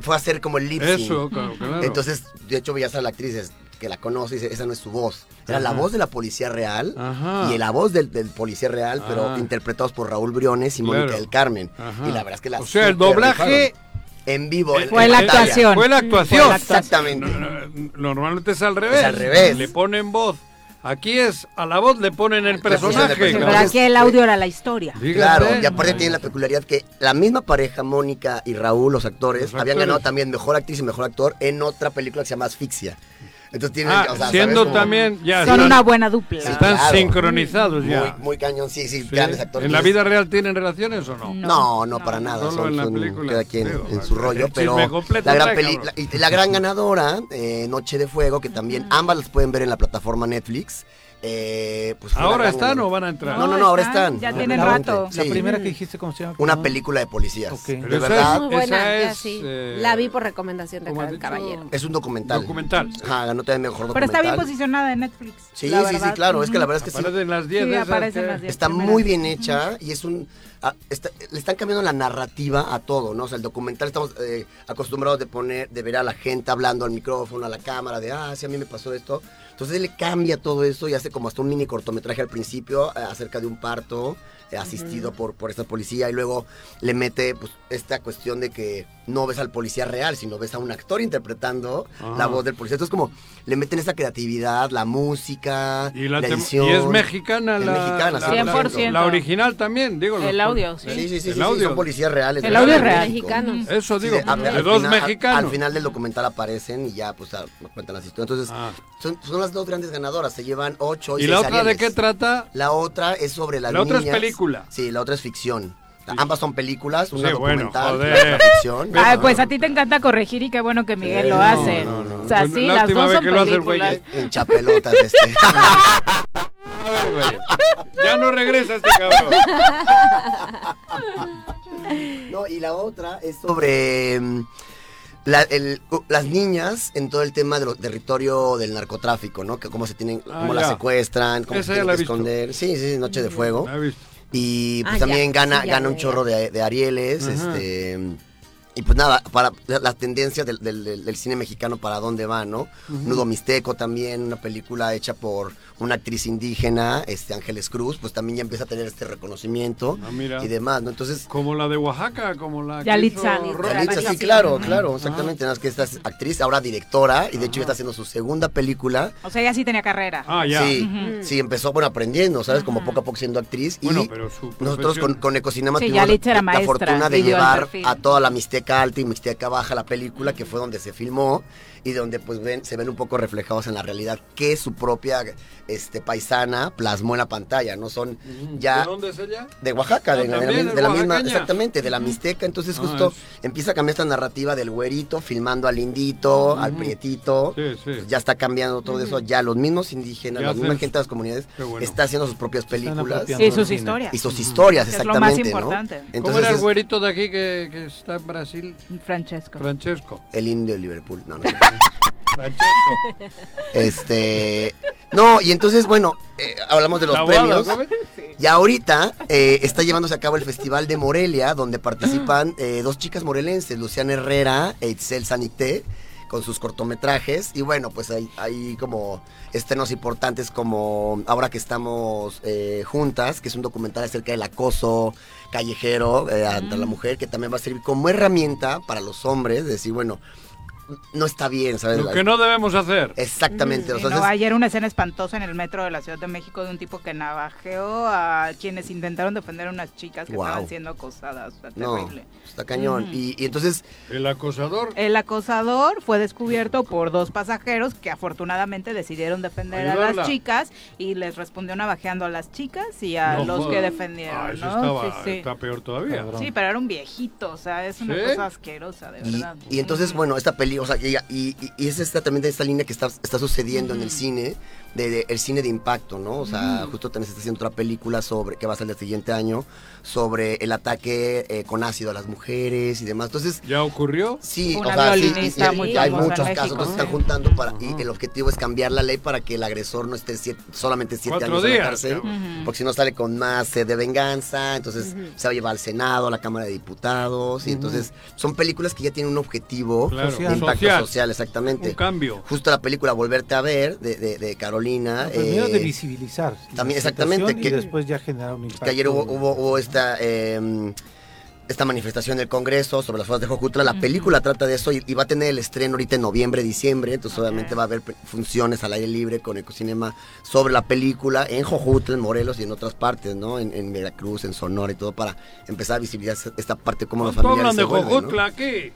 fue, hacer como el lip Eso, claro, Entonces, de hecho, veías a la actriz que la conoce y dice, esa no es su voz. Era la voz de la policía real y la voz del, policía real, pero interpretados por Raúl Briones y Mónica del Carmen. Y la verdad es que la... O sea, el doblaje... En vivo. Fue la actuación. Fue la actuación. Exactamente. Normalmente es al revés. al revés. Le ponen voz. Aquí es, a la voz le ponen el personaje. Pero aquí el audio era la historia. Claro, y aparte tiene la peculiaridad que la misma pareja, Mónica y Raúl, los actores, habían ganado también Mejor Actriz y Mejor Actor en otra película que se llama Asfixia. Entonces tienen, ah, o sea, siendo también ya son una buena dupla. están sincronizados ya. Muy, muy, cañón, sí, sí, grandes actores. ¿En la vida real tienen relaciones o no? No, no, para nada. Solo en la película. Queda aquí en, su rollo, pero la gran, y la gran ganadora, eh, Noche de Fuego, que también ambas las pueden ver en la plataforma Netflix. Eh, pues ¿Ahora están o van a entrar? No, no, no, ahora están. Ya tienen rato. La primera que dijiste, ¿cómo se llama? Una película de policías. Okay. De verdad. Muy buena, sí. Eh, la vi por recomendación de caballero. Es un documental. Documental. Ajá, ganó también mejor documental. Pero está bien posicionada en Netflix. Sí, sí, sí, claro. Es que la verdad es que aparece sí. En las 10 sí, aparece en las 10 Está muy bien hecha y es un le están cambiando la narrativa a todo, ¿no? O sea, el documental estamos eh, acostumbrados de poner, de ver a la gente hablando al micrófono, a la cámara, de, ah, sí, a mí me pasó esto. Entonces él le cambia todo eso y hace como hasta un mini cortometraje al principio eh, acerca de un parto asistido por, por esta policía y luego le mete pues, esta cuestión de que no ves al policía real, sino ves a un actor interpretando la voz del policía. Entonces como le meten esa creatividad, la música, y la, edición. Y es mexicana la, mexicana, la, 100%. la original también, digo. El audio, sí. Sí, sí, sí, sí, son policías reales. El audio es real. Mexicanos. Eso digo, de, dos mexicanos. Al, final del documental aparecen y ya pues nos cuentan las historias. Entonces ah. son, son, las dos grandes ganadoras, se llevan ocho y, ¿Y la otra de qué trata? La otra es sobre las La otra es película. Sí, la otra es ficción. Ambas son películas, una sí, documental bueno, otra ficción. Ay, pues a ti te encanta corregir y qué bueno que Miguel lo hace. No, no, no. O sea, sí, las dos son películas. En chapelotas este. ya no regresa este cabrón. No, y la otra es sobre mm, la, el, las niñas en todo el tema del territorio del narcotráfico, ¿no? Que cómo se tienen, ah, cómo las secuestran, cómo se tienen que esconder. Sí, sí, Noche de Fuego. La he visto. Y pues ah, también gana, gana un chorro de, Arieles, este y pues nada, para la tendencia del, del, cine mexicano para dónde va, ¿no? Nudo Mixteco también, una película hecha por una actriz indígena, este Ángeles Cruz, pues también ya empieza a tener este reconocimiento ah, y demás, ¿no? Entonces como la de Oaxaca, como la Yalitza, Yalitza, sí, claro, claro, exactamente, que esta es actriz, ahora directora y de hecho ya está haciendo su segunda película. O sea, ella sí tenía carrera. Ah, ya. Sí, sí empezó bueno aprendiendo, ¿sabes? Como poco a poco siendo actriz bueno, pero su nosotros con, con Ecocinema tuvimos la, fortuna de llevar a toda la Mixteca Alta y Mixteca Baja la película que fue donde se filmó y donde pues ven, se ven un poco reflejados en la realidad que su propia este, paisana plasmó en la pantalla, ¿no? Son ya... ¿De dónde es ella? De Oaxaca, de, la, misma, exactamente, de la Mixteca, entonces ah, justo empieza a cambiar esta narrativa del güerito, filmando al indito, al prietito, pues, ya está cambiando todo eso, ya los mismos indígenas, la misma gente de las comunidades está haciendo sus propias películas. Y sus historias. Y sus historias, exactamente, es lo más importante. ¿no? ¿Cómo era el güerito de aquí que, que está en Brasil? Francesco. Francesco. El indio de Liverpool, no, no. Este. No, y entonces, bueno, eh, hablamos de los premios. Y ahorita eh, está llevándose a cabo el Festival de Morelia, donde participan eh, dos chicas morelenses, Luciana Herrera e Itzel Sanité, con sus cortometrajes. Y bueno, pues hay, hay como estrenos importantes como Ahora que estamos juntas, que es un documental acerca del acoso callejero ante la mm. mujer, que también va a servir como herramienta para los hombres, decir, bueno, no está bien, ¿sabes? Lo que no debemos hacer. Exactamente. ayer una escena espantosa en el metro de la Ciudad de México de un tipo que navajeó a quienes intentaron defender a unas chicas que estaban siendo acosadas. terrible. está cañón. y, entonces... ¿El acosador? El acosador fue descubierto por dos pasajeros que afortunadamente decidieron defender a las chicas y les respondió navajeando a las chicas y a los que defendieron. Ah, eso está peor todavía. Sí, pero era un viejito, o sea, es una cosa asquerosa, de verdad. Y, entonces, bueno, esta película o sea, y, es esta también esta línea que está, está sucediendo en el cine, de, el cine de impacto, ¿no? O sea, justo también se está haciendo otra película sobre, que va a salir el siguiente año, sobre el ataque eh, con ácido a las mujeres y demás. Entonces. ¿Ya ocurrió? Sí, o sea, sí, hay muchos casos se están juntando para, y el objetivo es cambiar la ley para que el agresor no esté solamente siete años en la cárcel, porque si no sale con más sed de venganza, entonces se va a llevar al Senado, a la Cámara de Diputados, y entonces son películas que ya tienen un objetivo de impacto social. exactamente. Un cambio. Justo la película Volverte a ver, de, de, de Carolina. primero de eh, visibilizar. También, exactamente. Que, y después ya generar un impacto. Que ayer hubo, hubo, esta... Em, esta manifestación del Congreso sobre las fotos de Jojutla. La película trata de eso y, va a tener el estreno ahorita en noviembre, diciembre. Entonces, obviamente, va a haber funciones al aire libre con Ecocinema sobre la película en Jojutla, en Morelos y en otras partes, ¿no? En, Veracruz, en Sonora y todo para empezar a visibilizar esta parte, como los familiares. de Jojutla aquí?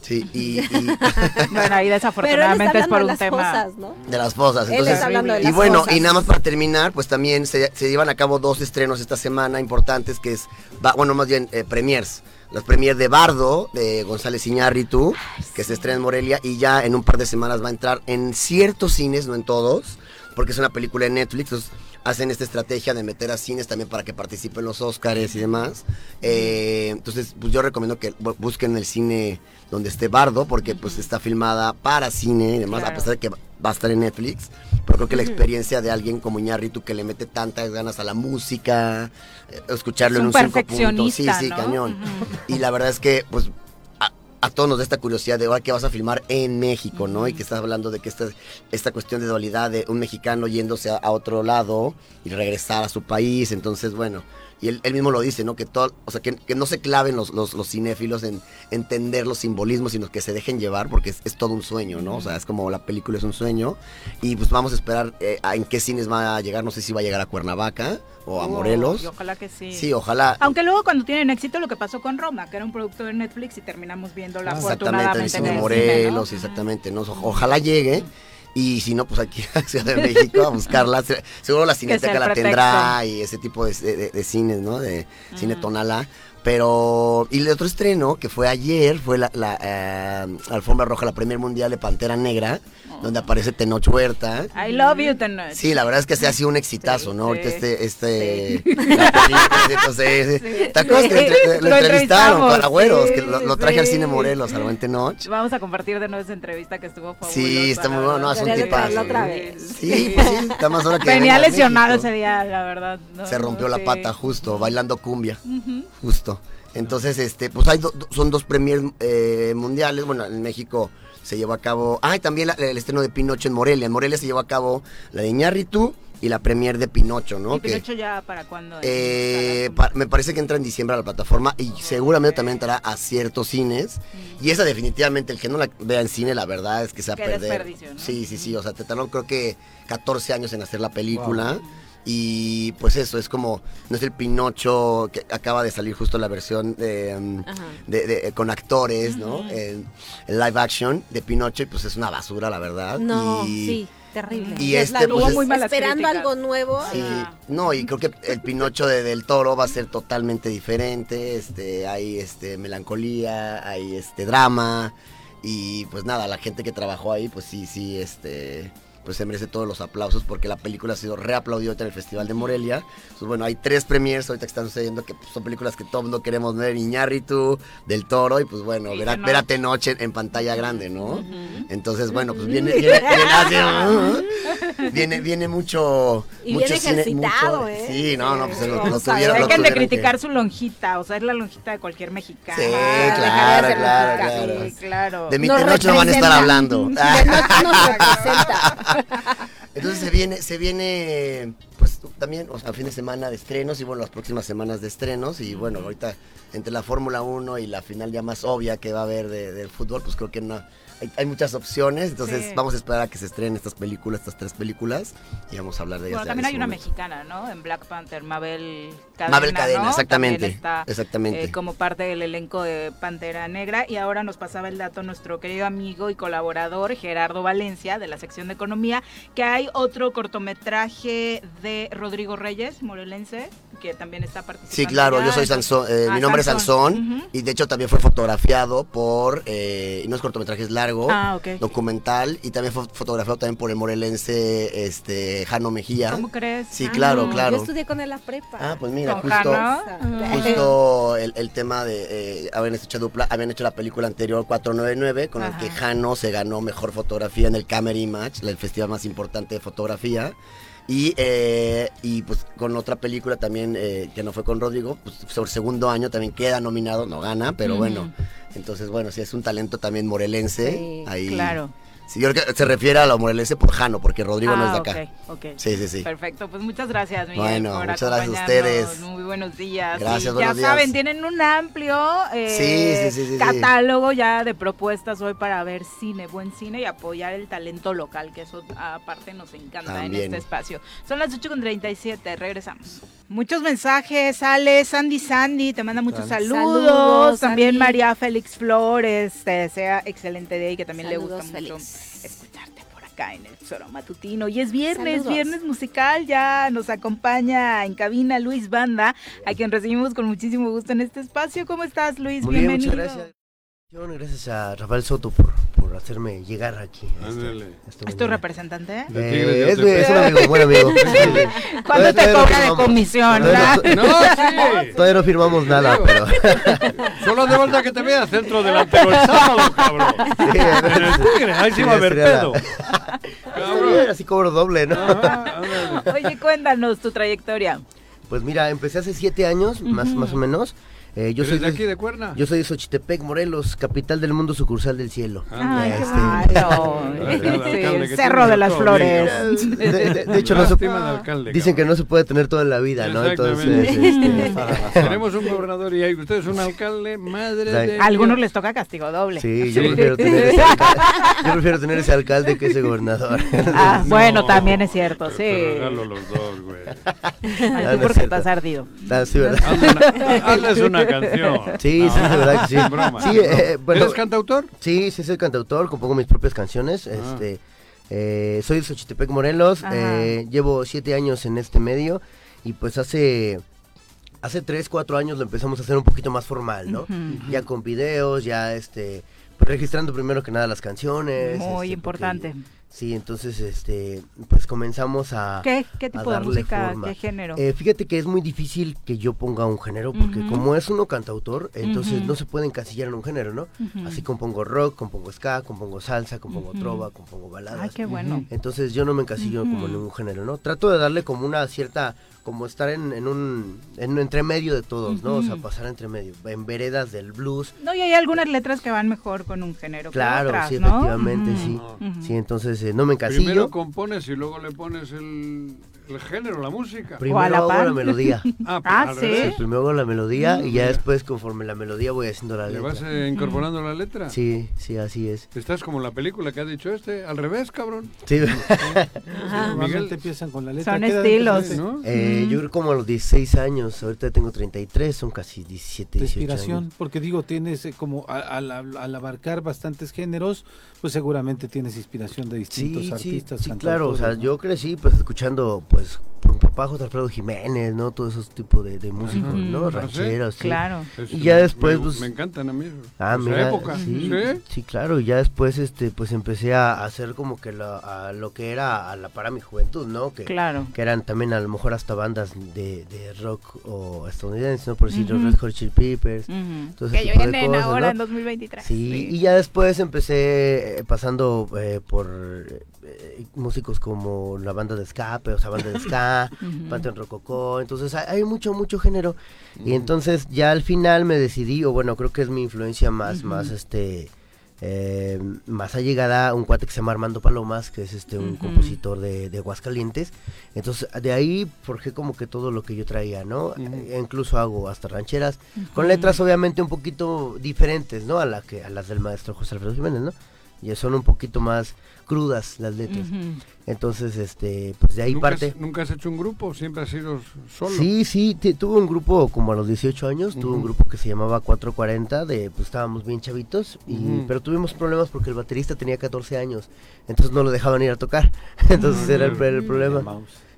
Sí, y, bueno, ahí desafortunadamente es por un tema de las fosas. Entonces, y bueno, y nada más para terminar, pues también se, llevan a cabo dos estrenos esta semana importantes, que es, bueno, más bien eh, premiers. Las premiers de Bardo, de González Iñárritu, que se estrena en Morelia, y ya en un par de semanas va a entrar en ciertos cines, no en todos, porque es una película de Netflix hacen esta estrategia de meter a cines también para que participen los Oscars y demás. Eh, entonces, pues yo recomiendo que busquen el cine donde esté Bardo, porque pues está filmada para cine y demás, a pesar de que va a estar en Netflix. Pero creo que la experiencia de alguien como Iñárritu que le mete tantas ganas a la música, eh, escucharlo en un cinco puntos. Sí, sí, cañón. Y la verdad es que, pues, a todos nos da esta curiosidad de ahora que vas a filmar en México, ¿no? Y que estás hablando de que esta, esta cuestión de dualidad de un mexicano yéndose a, otro lado y regresar a su país. Entonces, bueno, y él, mismo lo dice, ¿no? Que todo, o sea, que, no se claven los, los, cinéfilos en entender los simbolismos, sino que se dejen llevar, porque es, todo un sueño, ¿no? O sea, es como la película es un sueño. Y pues vamos a esperar eh, en qué cines va a llegar, no sé si va a llegar a Cuernavaca o a Morelos. ojalá que sí. Sí, ojalá. Aunque luego cuando tienen éxito lo que pasó con Roma, que era un producto de Netflix y terminamos viendo la Exactamente, el cine Morelos, exactamente. ¿no? Ojalá llegue. Y si no, pues aquí a Ciudad de México a buscarla. Seguro la Cineteca la tendrá y ese tipo de, cines, ¿no? De cine tonala. Pero, y el otro estreno, que fue ayer, fue la, la eh, Alfombra Roja, la Premier Mundial de Pantera Negra, donde aparece Tenoch Huerta. I love you, Tenoch. Sí, la verdad es que se ha sido un exitazo, ¿no? Ahorita este, este, entonces, ¿te acuerdas que lo, entrevistaron para güeros? que lo, traje al cine Morelos, al buen Tenoch. Vamos a compartir de nuevo esa entrevista que estuvo fabulosa. Sí, está muy bueno, no, es un tipazo. Sí, pues sí, está más hora que Venía lesionado ese día, la verdad. se rompió la pata justo, bailando cumbia, justo. Entonces, este, pues hay son dos premiers eh, mundiales. Bueno, en México se llevó a cabo. Ah, y también el estreno de Pinocho en Morelia. En Morelia se llevó a cabo la de Iñárritu y la premier de Pinocho, ¿no? ¿Y Pinocho ya para cuándo? Eh, me parece que entra en diciembre a la plataforma y seguramente también entrará a ciertos cines. Y esa definitivamente, el que no la vea en cine, la verdad es que se va a perder. ¿no? Sí, sí, sí, o sea, te tardó creo que 14 años en hacer la película. Y pues eso, es como, no es el Pinocho que acaba de salir justo la versión de, um, con actores, ¿no? En, live action de Pinocho y pues es una basura, la verdad. No, sí. Terrible. Y este, pues, muy esperando algo nuevo. Sí, no, y creo que el Pinocho de, del Toro va a ser totalmente diferente. Este, hay este melancolía, hay este drama y pues nada, la gente que trabajó ahí, pues sí, sí, este pues se merece todos los aplausos porque la película ha sido reaplaudida en el Festival de Morelia. Pues bueno, hay tres premiers ahorita que están sucediendo que pues, son películas que todo mundo queremos ver, Iñárritu, Del Toro y pues bueno, ver a, ver a Tenoche en pantalla grande, ¿no? Entonces, bueno, pues viene viene, viene, mucho y mucho viene ejercitado, ¿eh? Sí, no, no, pues lo, lo tuvieron, Dejen de criticar su lonjita, o sea, es la lonjita de cualquier mexicano. Sí, claro, claro, claro. Sí, claro. De mi Tenoche no van a estar hablando. De nos representa. Entonces se viene, se viene, también, o sea, fin de semana de estrenos y bueno, las próximas semanas de estrenos y bueno, ahorita entre la Fórmula 1 y la final ya más obvia que va a haber del fútbol, pues creo que no hay, muchas opciones, entonces vamos a esperar a que se estrenen estas películas, estas tres películas, y vamos a hablar de ellas. Bueno, también hay una mexicana, ¿no? En Black Panther, Mabel Cadena. Mabel Cadena, exactamente. Está, exactamente. Eh, como parte del elenco de Pantera Negra, y ahora nos pasaba el dato nuestro querido amigo y colaborador Gerardo Valencia, de la sección de Economía, que hay otro cortometraje de Rodrigo Reyes, morelense, que también está participando. Sí, claro, yo soy Sansón, eh, mi ah, nombre es Sansón, y de hecho también fue fotografiado por, eh, no es cortometraje, es largo, ah, documental, y también fue fotografiado también por el morelense este Jano Mejía. ¿Cómo crees? Sí, claro, claro. Yo estudié con él la prepa. Ah, pues mira, justo, justo el, tema de, eh, habían hecho dupla, habían hecho la película anterior 499, con el que Jano se ganó mejor fotografía en el Camera Image, el festival más importante de fotografía. Y, eh, y pues con otra película también eh, que no fue con Rodrigo, pues sobre segundo año también queda nominado, no gana, pero bueno. Entonces, bueno, sí es un talento también morelense. ahí, claro. Sí, yo creo que se refiere a la morelense por Jano, porque Rodrigo no es de ah, acá. Okay, Sí, sí, sí. Perfecto, pues muchas gracias, Miguel. Bueno, muchas gracias a ustedes. Muy buenos días. Gracias, Ya saben, tienen un amplio eh, catálogo ya de propuestas hoy para ver cine, buen cine y apoyar el talento local, que eso aparte nos encanta en este espacio. Son las 8.37, regresamos. Muchos mensajes, Ale, Sandy Sandy, te manda muchos saludos. También María Félix Flores, te desea excelente día y que también le gusta mucho escucharte por acá en el Zoro Matutino. Y es viernes, viernes musical, ya nos acompaña en cabina Luis Banda, a quien recibimos con muchísimo gusto en este espacio. ¿Cómo estás, Luis? Bienvenido. muchas gracias. Gracias a Rafael Soto por hacerme llegar aquí. Este, este ¿Es tu representante? Eh, es, es, un amigo, buen amigo. ¿Cuánto te cobra de comisión? Todavía no, sí. todavía no firmamos nada, pero... Solo de vuelta que te vea centro delantero el sábado, cabrón. Sí, en el Tigre, ahí sí va a haber pedo. Así cobro doble, ¿no? Oye, cuéntanos tu trayectoria. Pues mira, empecé hace siete años, más, más o menos. Eh, yo soy de, aquí de Cuerna? Yo soy de Xochitepec, Morelos, capital del mundo, sucursal del cielo. Ay, este, Cerro de las Flores. De, hecho, no se, dicen que no se puede tener toda la vida, ¿no? Entonces, este, tenemos un gobernador y hay ustedes un alcalde, madre de... A algunos les toca castigo doble. Sí, yo prefiero tener ese alcalde, yo prefiero tener ese alcalde que ese gobernador. Ah, bueno, también es cierto, sí. Regalo los dos, güey. Ay, tú porque estás ardido. Ah, sí, ¿verdad? Hazles una canción. Sí, sí, de verdad que sí. sí eh, bueno, ¿Eres cantautor? Sí, sí, soy cantautor, compongo mis propias canciones. Ah. Este, eh, soy de Xochitepec, Morelos. Eh, llevo siete años en este medio y pues hace hace tres, cuatro años lo empezamos a hacer un poquito más formal, ¿no? Ya con videos, ya este, registrando primero que nada las canciones. Muy este, importante. Sí, entonces, este, pues comenzamos a. ¿Qué, qué tipo de música? ¿Qué género? Eh, fíjate que es muy difícil que yo ponga un género, porque como es uno cantautor, entonces no se puede encasillar en un género, ¿no? Así compongo rock, compongo ska, compongo salsa, compongo trova, compongo baladas. Ay, qué bueno. Entonces yo no me encasillo como en un género, ¿no? Trato de darle como una cierta como estar en, en un en entre medio de todos, ¿no? O sea, pasar entre medio, en veredas del blues. No, y hay algunas letras que van mejor con un género claro, que otras, sí, ¿no? efectivamente, sí. Sí, entonces eh, no me encasillo. Primero compones y luego le pones el, el género, la música. Primero hago la melodía. ah, ah sí. primero hago la melodía y ya después conforme la melodía voy haciendo la letra. ¿Le vas eh, incorporando la letra? Sí, sí, así es. Estás como la película que ha dicho este, al revés, cabrón. Sí. Miguel te empiezan con la letra. Son estilos. ¿no? Eh, Yo creo como a los 16 años, ahorita tengo 33, son casi 17, 18 inspiración, años. porque digo, tienes eh, como al, al, abarcar bastantes géneros, pues seguramente tienes inspiración de distintos sí, artistas. Sí, claro, o sea, yo crecí pues escuchando pues por mi papá José Alfredo Jiménez, ¿no? Todos esos tipos de, de músicos, ¿no? ¿Ah, Rancheros, sí. Claro. Y ya después, me, pues... Me encantan a mí. Ah, esa mira, época. Sí, sí, claro. Y ya después, este, pues empecé a hacer como que lo, a lo que era a la para mi juventud, ¿no? Que, claro. Que eran también a lo mejor hasta bandas de, de rock o estadounidenses, ¿no? Por decir, los Red Hot Chili Peppers. que vienen ahora ¿no? en 2023. Sí, sí, y ya después empecé eh, pasando eh, por eh, músicos como la banda de escape, o sea, banda de ska, Panteón Rococó, entonces hay, hay, mucho, mucho género. Y entonces ya al final me decidí, o bueno, creo que es mi influencia más, más este... Eh, más allegada un cuate que se llama Armando Palomas, que es este un compositor de, de, Aguascalientes. Entonces, de ahí forjé como que todo lo que yo traía, ¿no? E incluso hago hasta rancheras, con letras obviamente un poquito diferentes, ¿no? A, la que, a las del maestro José Alfredo Jiménez, ¿no? Y son un poquito más crudas las letras. Uh -huh. Entonces, este, pues de ahí ¿Nunca parte. Has, ¿Nunca has hecho un grupo? ¿Siempre has sido solo? Sí, sí, tuve un grupo como a los 18 años, uh -huh. tuve un grupo que se llamaba 440, de, pues estábamos bien chavitos, y, uh -huh. pero tuvimos problemas porque el baterista tenía 14 años, entonces no lo dejaban ir a tocar, entonces era el, el, problema.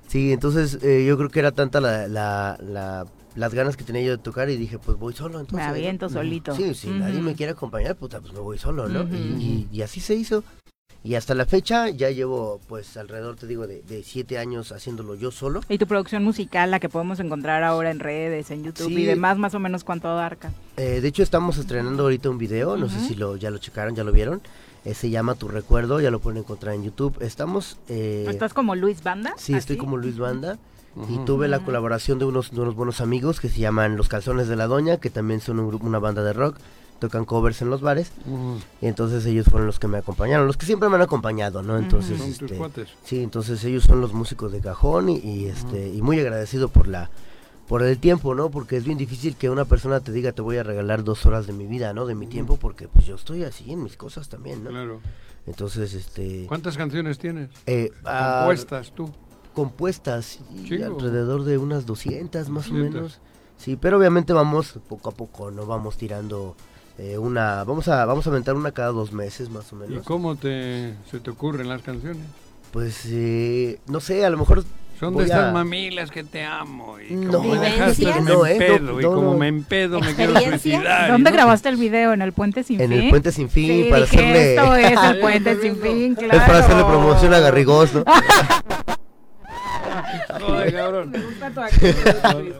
Sí, entonces eh, yo creo que era tanta la, la, la las ganas que tenía yo de tocar y dije, pues voy solo. Entonces, me aviento solito. Sí, si uh -huh. nadie me quiere acompañar, puta, pues me voy solo, ¿no? Uh -huh. y, y, y, así se hizo. Y hasta la fecha ya llevo, pues, alrededor, te digo, de, de, siete años haciéndolo yo solo. ¿Y tu producción musical, la que podemos encontrar ahora en redes, en YouTube sí. y demás, más o menos cuánto abarca? Eh, de hecho, estamos estrenando ahorita un video, no uh -huh. sé si lo ya lo checaron, ya lo vieron. Eh, se llama Tu Recuerdo, ya lo pueden encontrar en YouTube. Estamos... Eh, ¿Estás como Luis Banda? Sí, ¿Así? estoy como Luis Banda. Y tuve la colaboración de unos, de unos buenos amigos que se llaman Los Calzones de la Doña, que también son un grupo, una banda de rock, tocan covers en los bares. Uh -huh. Y entonces ellos fueron los que me acompañaron, los que siempre me han acompañado, ¿no? Entonces, uh -huh. este, sí, entonces ellos son los músicos de cajón y, y este, y muy agradecido por la por el tiempo, ¿no? Porque es bien difícil que una persona te diga te voy a regalar dos horas de mi vida, ¿no? De mi tiempo, porque pues yo estoy así en mis cosas también, ¿no? Claro. Entonces, este... ¿Cuántas canciones tienes? Eh, Compuestas tú compuestas y alrededor de unas 200 más 200. o menos. Sí, pero obviamente vamos poco a poco, no vamos tirando eh, una, vamos a vamos a aventar una cada dos meses más o menos. ¿Y cómo te se te ocurren las canciones? Pues eh, no sé, a lo mejor son de estas a... mamilas que te amo y no, como me dejaste me no, eh, empedo no, y como me empedo me quiero suicidar. ¿Dónde grabaste el video? ¿En el Puente Sin Fin? En el Puente Sin Fin sí, para dije, hacerle esto es el Puente Sin Fin, claro. Es para hacerle promoción a Garrigós, ¿no? Joder, cabrón. Me gusta tu actitud.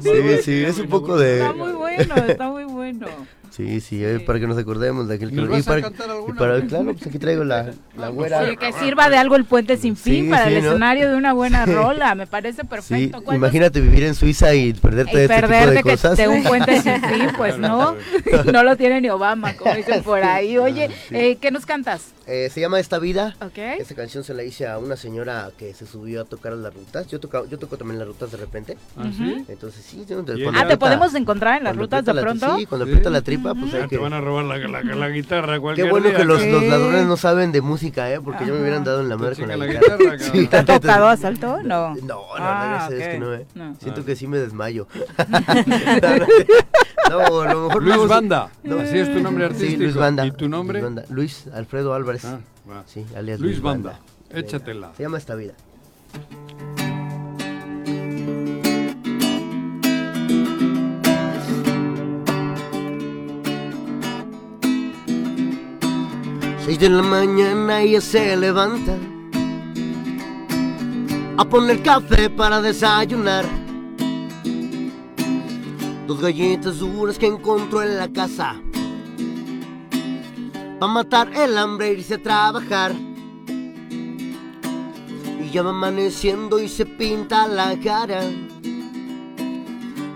Sí, sí, es un poco de... Está muy bueno, está muy bueno. Sí, sí, eh, para que nos acordemos de aquel ¿Nos que vas y para, a cantar alguna? y para, claro, pues aquí traigo la, la güera. Sí, que sirva de algo el puente sin fin Sí, para sí, el ¿no? escenario de una buena rola, me parece Sí, perfecto. ¿Cuál imagínate vivir en Suiza y perderte y de este tipo de que cosas. de un puente sin fin, pues no, no lo tiene ni Obama, como dicen por ahí. Oye, eh, ¿qué nos cantas? Eh, se llama Esta Vida. Ok. Esta canción se la hice a una señora que se subió a tocar las rutas. Yo toco, yo toco también las rutas de repente. ¿Ah, sí? Entonces sí, yo- ¿Y cuando Ah, ¿te podemos encontrar en las rutas de la- pronto? Sí, cuando Sí. aprieta la tripa, pues hay Ya que... te van a robar la, la, la guitarra Qué bueno día, que los, ladrones no saben de música, ¿eh? Porque yo me hubieran dado en la madre con la la guitarra. guitarra, cabrón. Sí, ¿Te ha entonces- tocado asalto? No. No, no, Ah, gracias a Dios ok. que no, ¿eh? No. Siento Ah. que sí me desmayo. no, a lo mejor Luis Banda. No. Así es tu nombre artístico. Sí, Luis Banda. ¿Y tu nombre? Luis, Banda. Luis Alfredo Álvarez. Ah, va. Sí, alias Luis Luis, Banda. Échatela. Se llama Esta Vida. Seis de la mañana ella se levanta a poner café para desayunar. Dos galletas duras que encontró en la casa. Pa' matar el hambre e irse a trabajar. Y ya va amaneciendo y se pinta la cara.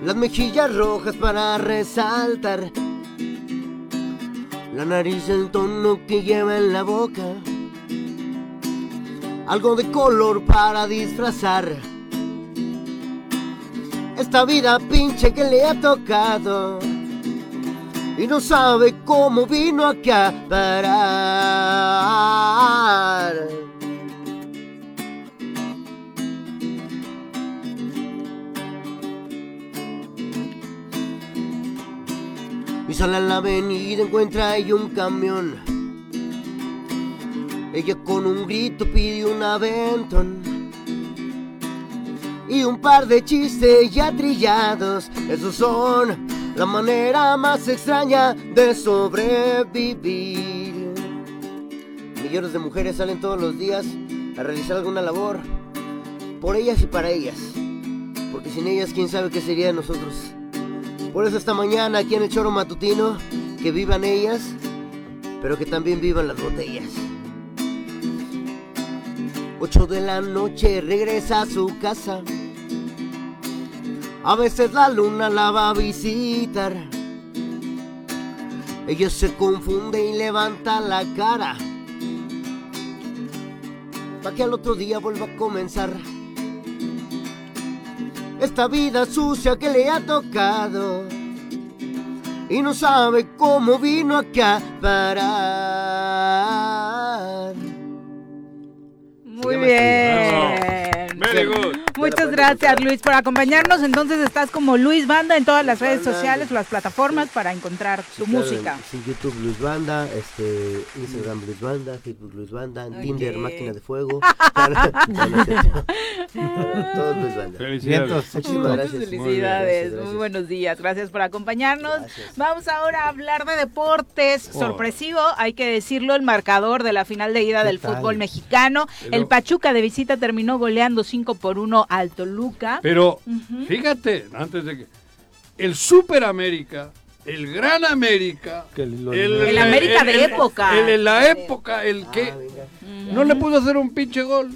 Las mejillas rojas para resaltar. La nariz el tono que lleva en la boca. Algo de color para disfrazar. Esta vida pinche que le ha tocado. Y no sabe cómo vino acá a parar. Y sale a la avenida, encuentra ahí un camión. Ella con un grito pide un aventón. Y un par de chistes ya trillados. Esos son la manera más extraña de sobrevivir. Millones de mujeres salen todos los días a realizar alguna labor. Por ellas y para ellas. Porque sin ellas, quién sabe qué sería de nosotros. Por eso esta mañana aquí en el choro matutino, que vivan ellas, pero que también vivan las botellas. 8 de la noche regresa a su casa. A veces la luna la va a visitar. Ella se confunde y levanta la cara. Para que al otro día vuelva a comenzar esta vida sucia que le ha tocado y no sabe cómo vino acá parar. Muy bien. Very good. Muchas gracias Luis por acompañarnos. Entonces estás como Luis Banda en todas las redes sociales las plataformas para encontrar tu música. Sí, YouTube Luis Banda, este, Instagram Luis Banda, Facebook Luis Banda, Tinder Máquina de Fuego. Todos Luis Banda. Felicidades. Muchísimas gracias. Felicidades, Muy bien, muy buenos días, gracias por acompañarnos. Vamos ahora a hablar de deportes. Oh. Sorpresivo, hay que decirlo, el marcador de la final de ida ¿Qué del tal? fútbol mexicano. El Pachuca de visita terminó goleando 5 por 1 al Toluca. Pero fíjate, antes de que. El Super América, el Gran América. el, El América de época. El, en la época, el que. No le pudo hacer un pinche gol.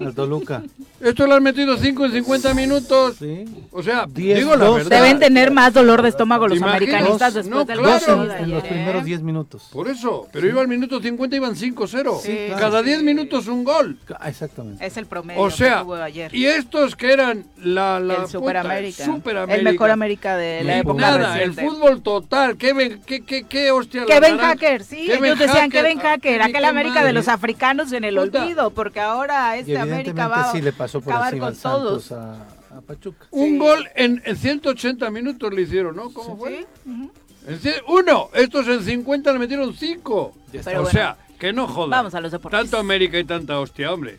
Al Toluca. Esto lo han metido 5 en 50 minutos. O sea, Diez, digo la dos. verdad. Deben tener más dolor de estómago los americanistas Dos, después no, del claro. de en, en los primeros 10 minutos. Por eso, pero iba al minuto 50 iban 5-0. Sí, claro. Cada 10 minutos un gol. Ah, Exactamente. Es el promedio O sea, que tuvo ayer. y estos que eran la, la el Super puta, América. Super El mejor América de la época Nada, reciente. el fútbol total. ¿Qué, qué, qué, qué hostia Kevin? Hacker, sí, Kevin ellos decían Hacker, Kevin ah, Hacker, qué aquel América de los africanos en el Puta. olvido, porque ahora Y este América evidentemente va sí le pasó por acabar con todos. a, a Pachuca. Un gol en, en 180 minutos le hicieron, ¿no? ¿Cómo fue? En cien- uno, estos en 50 le metieron 5. Pero O bueno. sea, que no jodan. Vamos a los deportes. Tanto América y tanta hostia, hombre.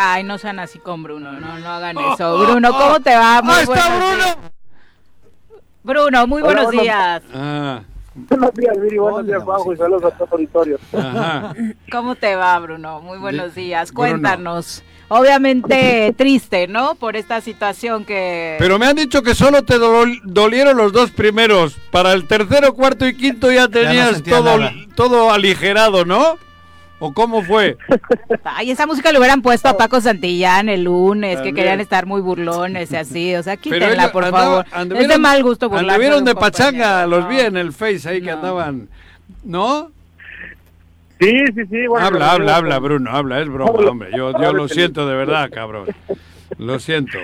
Ay, no sean así con Bruno, no, no hagan eso. Bruno, ¿cómo te va? Muy ¡Ahí está Bruno! días. Bruno, muy Hola, buenos días. Ah, Buenos días, Viri. Buenos días, Juanjo. Y saludos a todo auditorio. ajá. ¿Cómo te va, Bruno? Muy buenos días. Bruno. Cuéntanos. Obviamente triste, ¿no? Por esta situación que... Pero me han dicho que solo te dol- dolieron los dos primeros. Para el tercero, cuarto y quinto ya tenías todo, nada. todo aligerado, ¿no? ¿O cómo fue? Ay, esa música le hubieran puesto a Paco Santillán el lunes, que querían estar muy burlones y así. O sea, quítenla, ellos por andaba- favor. Es de mal gusto burlarse Anduvieron de compañero, pachanga, los vi en el Face ahí que andaban. ¿No? Sí, sí, sí. Bueno, habla, habla, habla, Bruno, habla, es broma, hombre. Yo, yo lo siento de verdad, cabrón. Lo siento.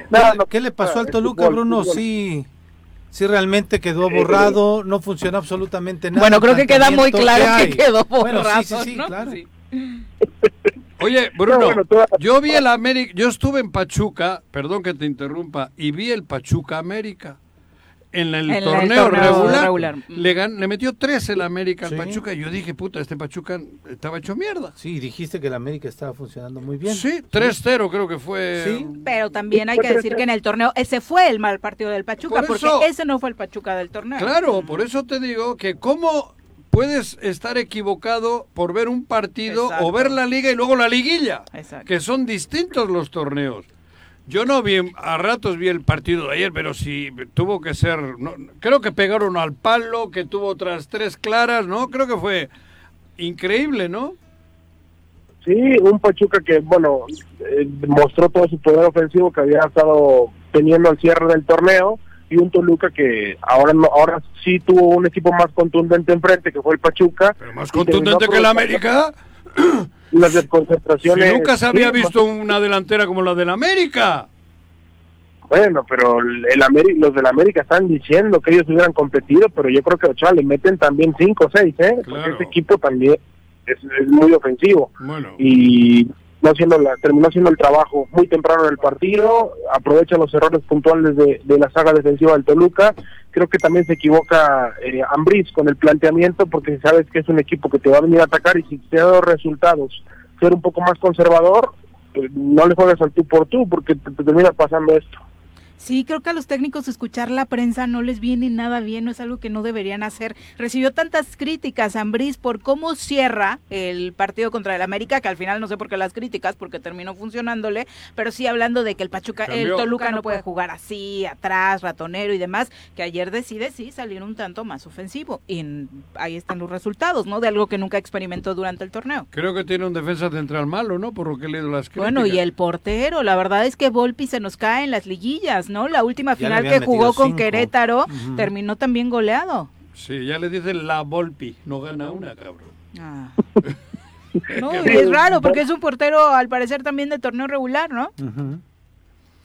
¿Qué le pasó al Toluca, Bruno? fútbol. Sí, sí realmente quedó borrado, no funcionó absolutamente nada. Bueno, creo que queda muy claro ¿qué que quedó Bueno, borrado, sí, sí, sí, ¿no? claro. Sí. Oye, Bruno, No, bueno, toda- yo vi el América, yo estuve en Pachuca, perdón que te interrumpa, y vi el Pachuca América. en el, torneo, regular, Le, le, metió tres el América al Pachuca y yo dije, puta, este Pachuca estaba hecho mierda. Sí, dijiste que el América estaba funcionando muy bien. Sí, 3-0 creo que fue. Sí, pero también hay que decir que en el torneo ese fue el mal partido del Pachuca, porque ese no fue el Pachuca del torneo. Claro, por eso te digo que cómo puedes estar equivocado por ver un partido o ver la liga y luego la liguilla, que son distintos los torneos. Yo no vi, a ratos vi el partido de ayer, pero sí tuvo que ser, creo que pegaron al palo, que tuvo otras tres claras, ¿no? Creo que fue increíble, ¿no? Sí, un Pachuca que, bueno, eh, mostró todo su poder ofensivo que había estado teniendo al cierre del torneo y un Toluca que ahora no, ahora sí tuvo un equipo más contundente enfrente, que fue el Pachuca. ¿Pero más contundente que el América? las desconcentraciones. Si nunca se había visto una delantera como la del América. Bueno, pero el América, los del América están diciendo que ellos hubieran competido, pero yo creo que Ochoa le meten también 5 o 6, ¿eh? Porque ese equipo también es, muy ofensivo. Bueno. Y no haciendo la, terminó haciendo el trabajo muy temprano en el partido, aprovecha los errores puntuales de, la saga defensiva del Toluca. Creo que también se equivoca eh, Ambris con el planteamiento porque sabes que es un equipo que te va a venir a atacar y si te ha dado resultados, ser un poco más conservador, eh, no le juegues al tú por tú porque te termina pasando esto. Sí, creo que a los técnicos escuchar la prensa no les viene nada bien, no es algo que no deberían hacer. Recibió tantas críticas Ambriz por cómo cierra el partido contra el América, que al final no sé por qué las críticas, porque terminó funcionándole, pero sí hablando de que el Pachuca, el Toluca no puede jugar así, atrás, ratonero y demás, que ayer decide sí salir un tanto más ofensivo. Y ahí están los resultados, ¿no? De algo que nunca experimentó durante el torneo. Creo que tiene un defensa central malo, ¿no? Por lo que he leído las críticas. Bueno, y el portero, la verdad es que Volpi se nos cae en las liguillas. ¿No? La última final que jugó con Querétaro terminó también goleado. Sí, ya le dicen la Volpi, no gana una, cabrón. Ah. no, es raro porque es un portero al parecer también de torneo regular, ¿no?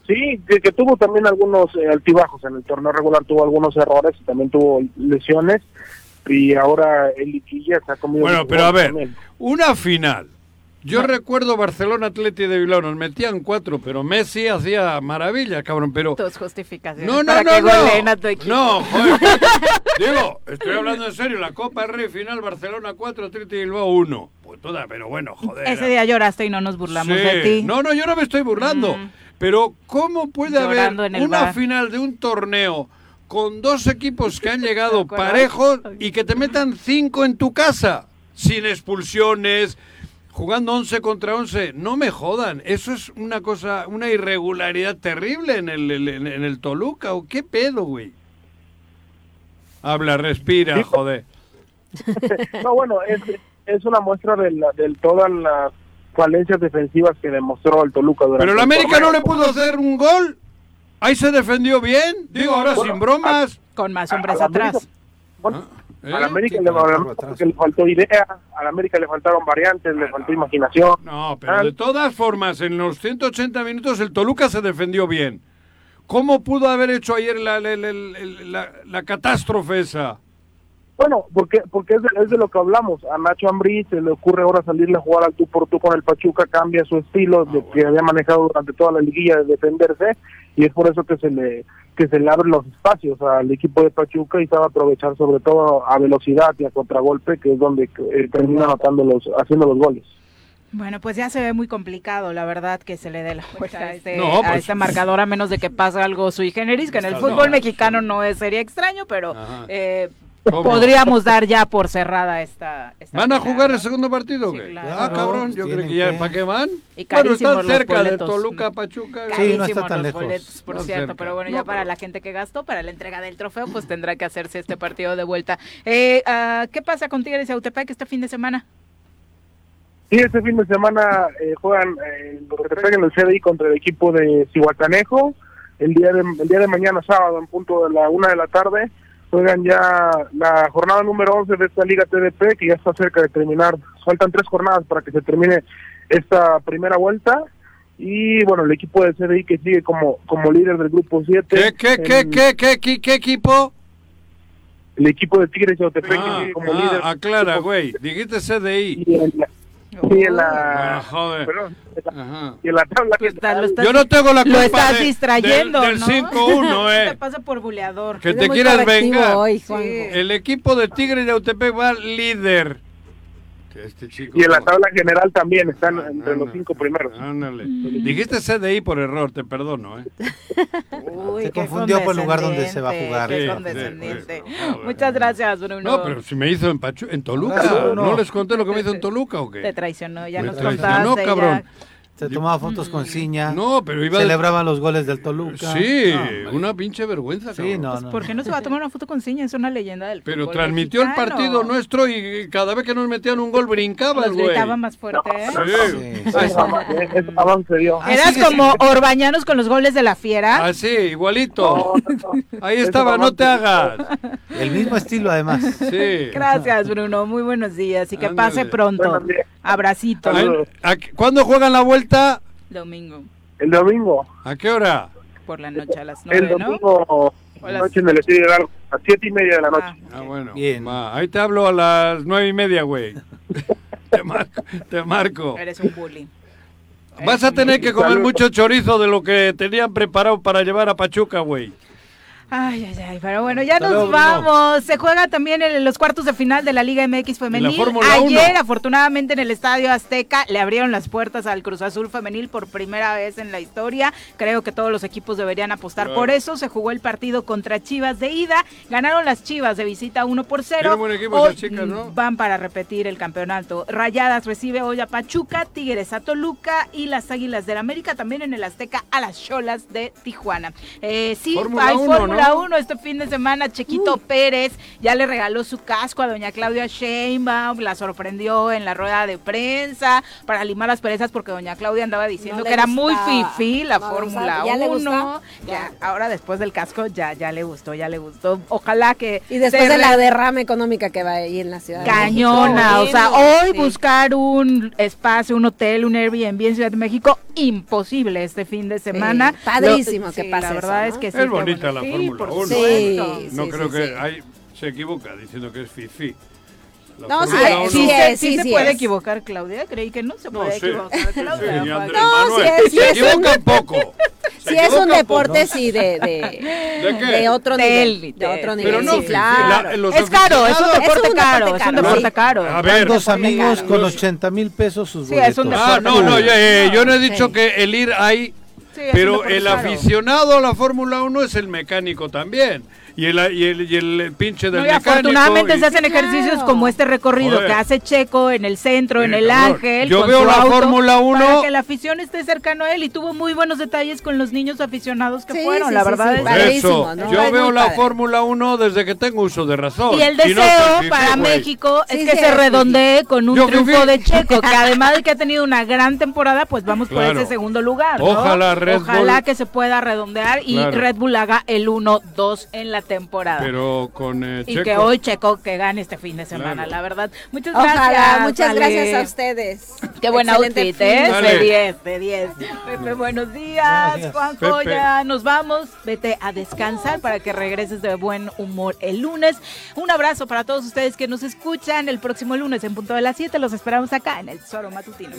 Sí, que, tuvo también algunos eh, altibajos en el torneo regular, tuvo algunos errores y también tuvo lesiones y ahora el Liquilla se ha comido... Bueno, pero a ver, una final yo recuerdo Barcelona Atleti de Bilbao, nos metían cuatro, pero Messi hacía maravilla, cabrón, pero... Tus justificaciones no, no, no, no. No, joder. Digo, estoy hablando en serio, la Copa Rey final Barcelona 4, Atleti de Bilbao 1. Pues toda, pero bueno, joder. Ese día lloraste y no nos burlamos de ti. No, no, yo no me estoy burlando. Mm. Pero ¿cómo puede haber una final de un torneo con dos equipos que han llegado parejos y que te metan cinco en tu casa? Sin expulsiones, jugando 11 contra 11. No me jodan, eso es una cosa, una irregularidad terrible en el, en el Toluca. ¿O qué pedo, güey? Habla, respira, joder. no, bueno, es, es una muestra de, la, de todas las falencias defensivas que demostró el Toluca durante Pero el América no le pudo hacer un gol. Ahí se defendió bien. Digo, ahora sin bromas. Con más hombres atrás. Bueno, ¿Eh? A América le, faltó idea, a América le faltaron variantes, le faltó imaginación. No, pero de todas formas, en los 180 minutos el Toluca se defendió bien. ¿Cómo pudo haber hecho ayer la, la, la, catástrofe esa? Bueno, porque porque es de, es de, lo que hablamos. A Nacho Ambrí se le ocurre ahora salirle a jugar al tú por tú con el Pachuca, cambia su estilo de ah, que había manejado durante toda la liguilla de defenderse y es por eso que se le que se le abren los espacios al equipo de Pachuca y sabe aprovechar sobre todo a velocidad y a contragolpe, que es donde eh, termina anotando los, haciendo los goles. Bueno, pues ya se ve muy complicado, la verdad, que se le dé la vuelta a este, a pues, este marcador, a menos de que pase algo sui generis, que en el fútbol mexicano no es, sería extraño, pero eh, podríamos dar ya por cerrada esta. ¿Van a jugar el segundo partido? Sí, Ah, cabrón, yo creo que ya, ¿para qué van? Y bueno, están cerca de Toluca, Pachuca. Sí, no está tan lejos. Boletos, por cierto, pero bueno, ya para la gente que gastó, para la entrega del trofeo, pues tendrá que hacerse este partido de vuelta. Eh, uh, ¿Qué pasa con Tigres y Autepec este fin de semana? Sí, este fin de semana eh, juegan eh, en el CDI contra el equipo de Cihuatanejo. El día de, el día de mañana, sábado, en punto de la una de la tarde, juegan ya la jornada número 11 de esta Liga TDP, que ya está cerca de terminar. Faltan tres jornadas para que se termine esta primera vuelta. Y bueno, el equipo de CDI que sigue como, como líder del grupo 7. ¿Qué, qué, qué, qué, qué, qué, equipo? El equipo de Tigres y Otepec que ah, sigue como ah, líder. Aclara, güey. Dijiste CDI. Sí, en la, Y en la tabla pues Yo no tengo la culpa Lo estás distrayendo, del, 5-1, eh. te pasa por buleador. Que te quieras vengar. El equipo de Tigre de Autepec va líder. Este y en la tabla general también están entre los cinco primeros. Ándale. Dijiste CDI por error, te perdono. ¿eh? se confundió por el lugar donde se va a jugar. Muchas gracias, Bruno. No, pero si me hizo en, en Toluca. no. les conté lo que me hizo en Toluca o qué? Te traicionó, ya me nos traicionó, cabrón. Se tomaba fotos con Ciña. No, pero iba Celebraban los goles del Toluca. Sí, una pinche vergüenza. Sí, no, pues, ¿Por qué no se va a tomar una foto con Ciña? Es una leyenda del Pero transmitió el partido nuestro y cada vez que nos metían un gol brincaba el güey. Gritaba más fuerte, ¿eh? Sí. sí. Eras como Orbañanos con los goles de la fiera. Ah, sí, igualito. Ahí estaba, no te hagas. El mismo estilo, además. Sí. Gracias, Bruno. Muy buenos días y que pase pronto. Abracito. ¿Cuándo juegan la vuelta? Domingo. El domingo. ¿A qué hora? Por la noche a las nueve, El domingo, ¿no? noche en el Estadio de a siete y media de la noche. Ah, ah bueno. Bien. ahí te hablo a las nueve y media, güey. te marco, te marco. Eres un bully. Vas a tener que comer mucho chorizo de lo que tenían preparado para llevar a Pachuca, güey. Ay, ay, ay, pero bueno, ya nos vamos. Se juega también en los cuartos de final de la Liga MX femenil. Ayer, afortunadamente, en el Estadio Azteca le abrieron las puertas al Cruz Azul femenil por primera vez en la historia. Creo que todos los equipos deberían apostar por eso. Se jugó el partido contra Chivas de ida. Ganaron las Chivas de visita 1 por 0. Van para repetir el campeonato. Rayadas recibe hoy a Pachuca, Tigres a Toluca y las Águilas del América también en el Azteca a las Cholas de Tijuana. Eh, sí, hay Fórmula la uno este fin de semana. Chequito Pérez ya le regaló su casco a doña Claudia Sheinbaum, la sorprendió en la rueda de prensa para limar las perezas porque doña Claudia andaba diciendo que era muy fifi la Fórmula 1. Ya, ahora después del casco ya ya le gustó, ya le gustó. Ojalá que Y después de la derrama económica que va ahí en la ciudad. Cañona, o sea, hoy buscar un espacio, un hotel, un Airbnb en Ciudad de México imposible este fin de semana. padrísimo que pase. La verdad es que sí. Es bonita la Fórmula Sí, no creo que hay, se equivoca diciendo que es fifi. no, sí, sí, sí, se puede equivocar Claudia, creí que no se puede equivocar Claudia. no, sí, se equivoca un poco. Si es un deporte, sí, de, de, ¿De, otro nivel. De otro nivel, no, sí, claro. es caro, es un deporte caro, es un deporte caro. A ver, dos amigos con 80 mil pesos sus boletos. Sí, es un deporte Ah, no, no, yo, no he dicho que el ir ahí pero el aficionado a la Fórmula 1 es el mecánico también y el, y el, y el pinche del no, y afortunadamente se hacen ejercicios como este recorrido que hace Checo en el centro, en el Ángel. Yo veo la Fórmula 1. Para que la afición esté cercano a él y tuvo muy buenos detalles con los niños aficionados que fueron. la verdad es eso. Yo veo la Fórmula 1 desde que tengo uso de razón. Y el deseo para México es que se redondee con un triunfo de Checo, que además de que ha tenido una gran temporada, pues vamos por ese segundo lugar. Ojalá Red Ojalá que se pueda redondear y Red Bull haga el 1-2 en la temporada. Pero con eh, Y que hoy Checo que gane este fin de semana, la verdad. Muchas gracias. muchas gracias a ustedes. Qué buen outfit, ¿eh? De 10, de 10. Pepe, buenos días. Juanjo, ya nos vamos. Vete a descansar para que regreses de buen humor el lunes. Un abrazo para todos ustedes que nos escuchan el próximo lunes en punto de las 7. Los esperamos acá en el Tesoro Matutino.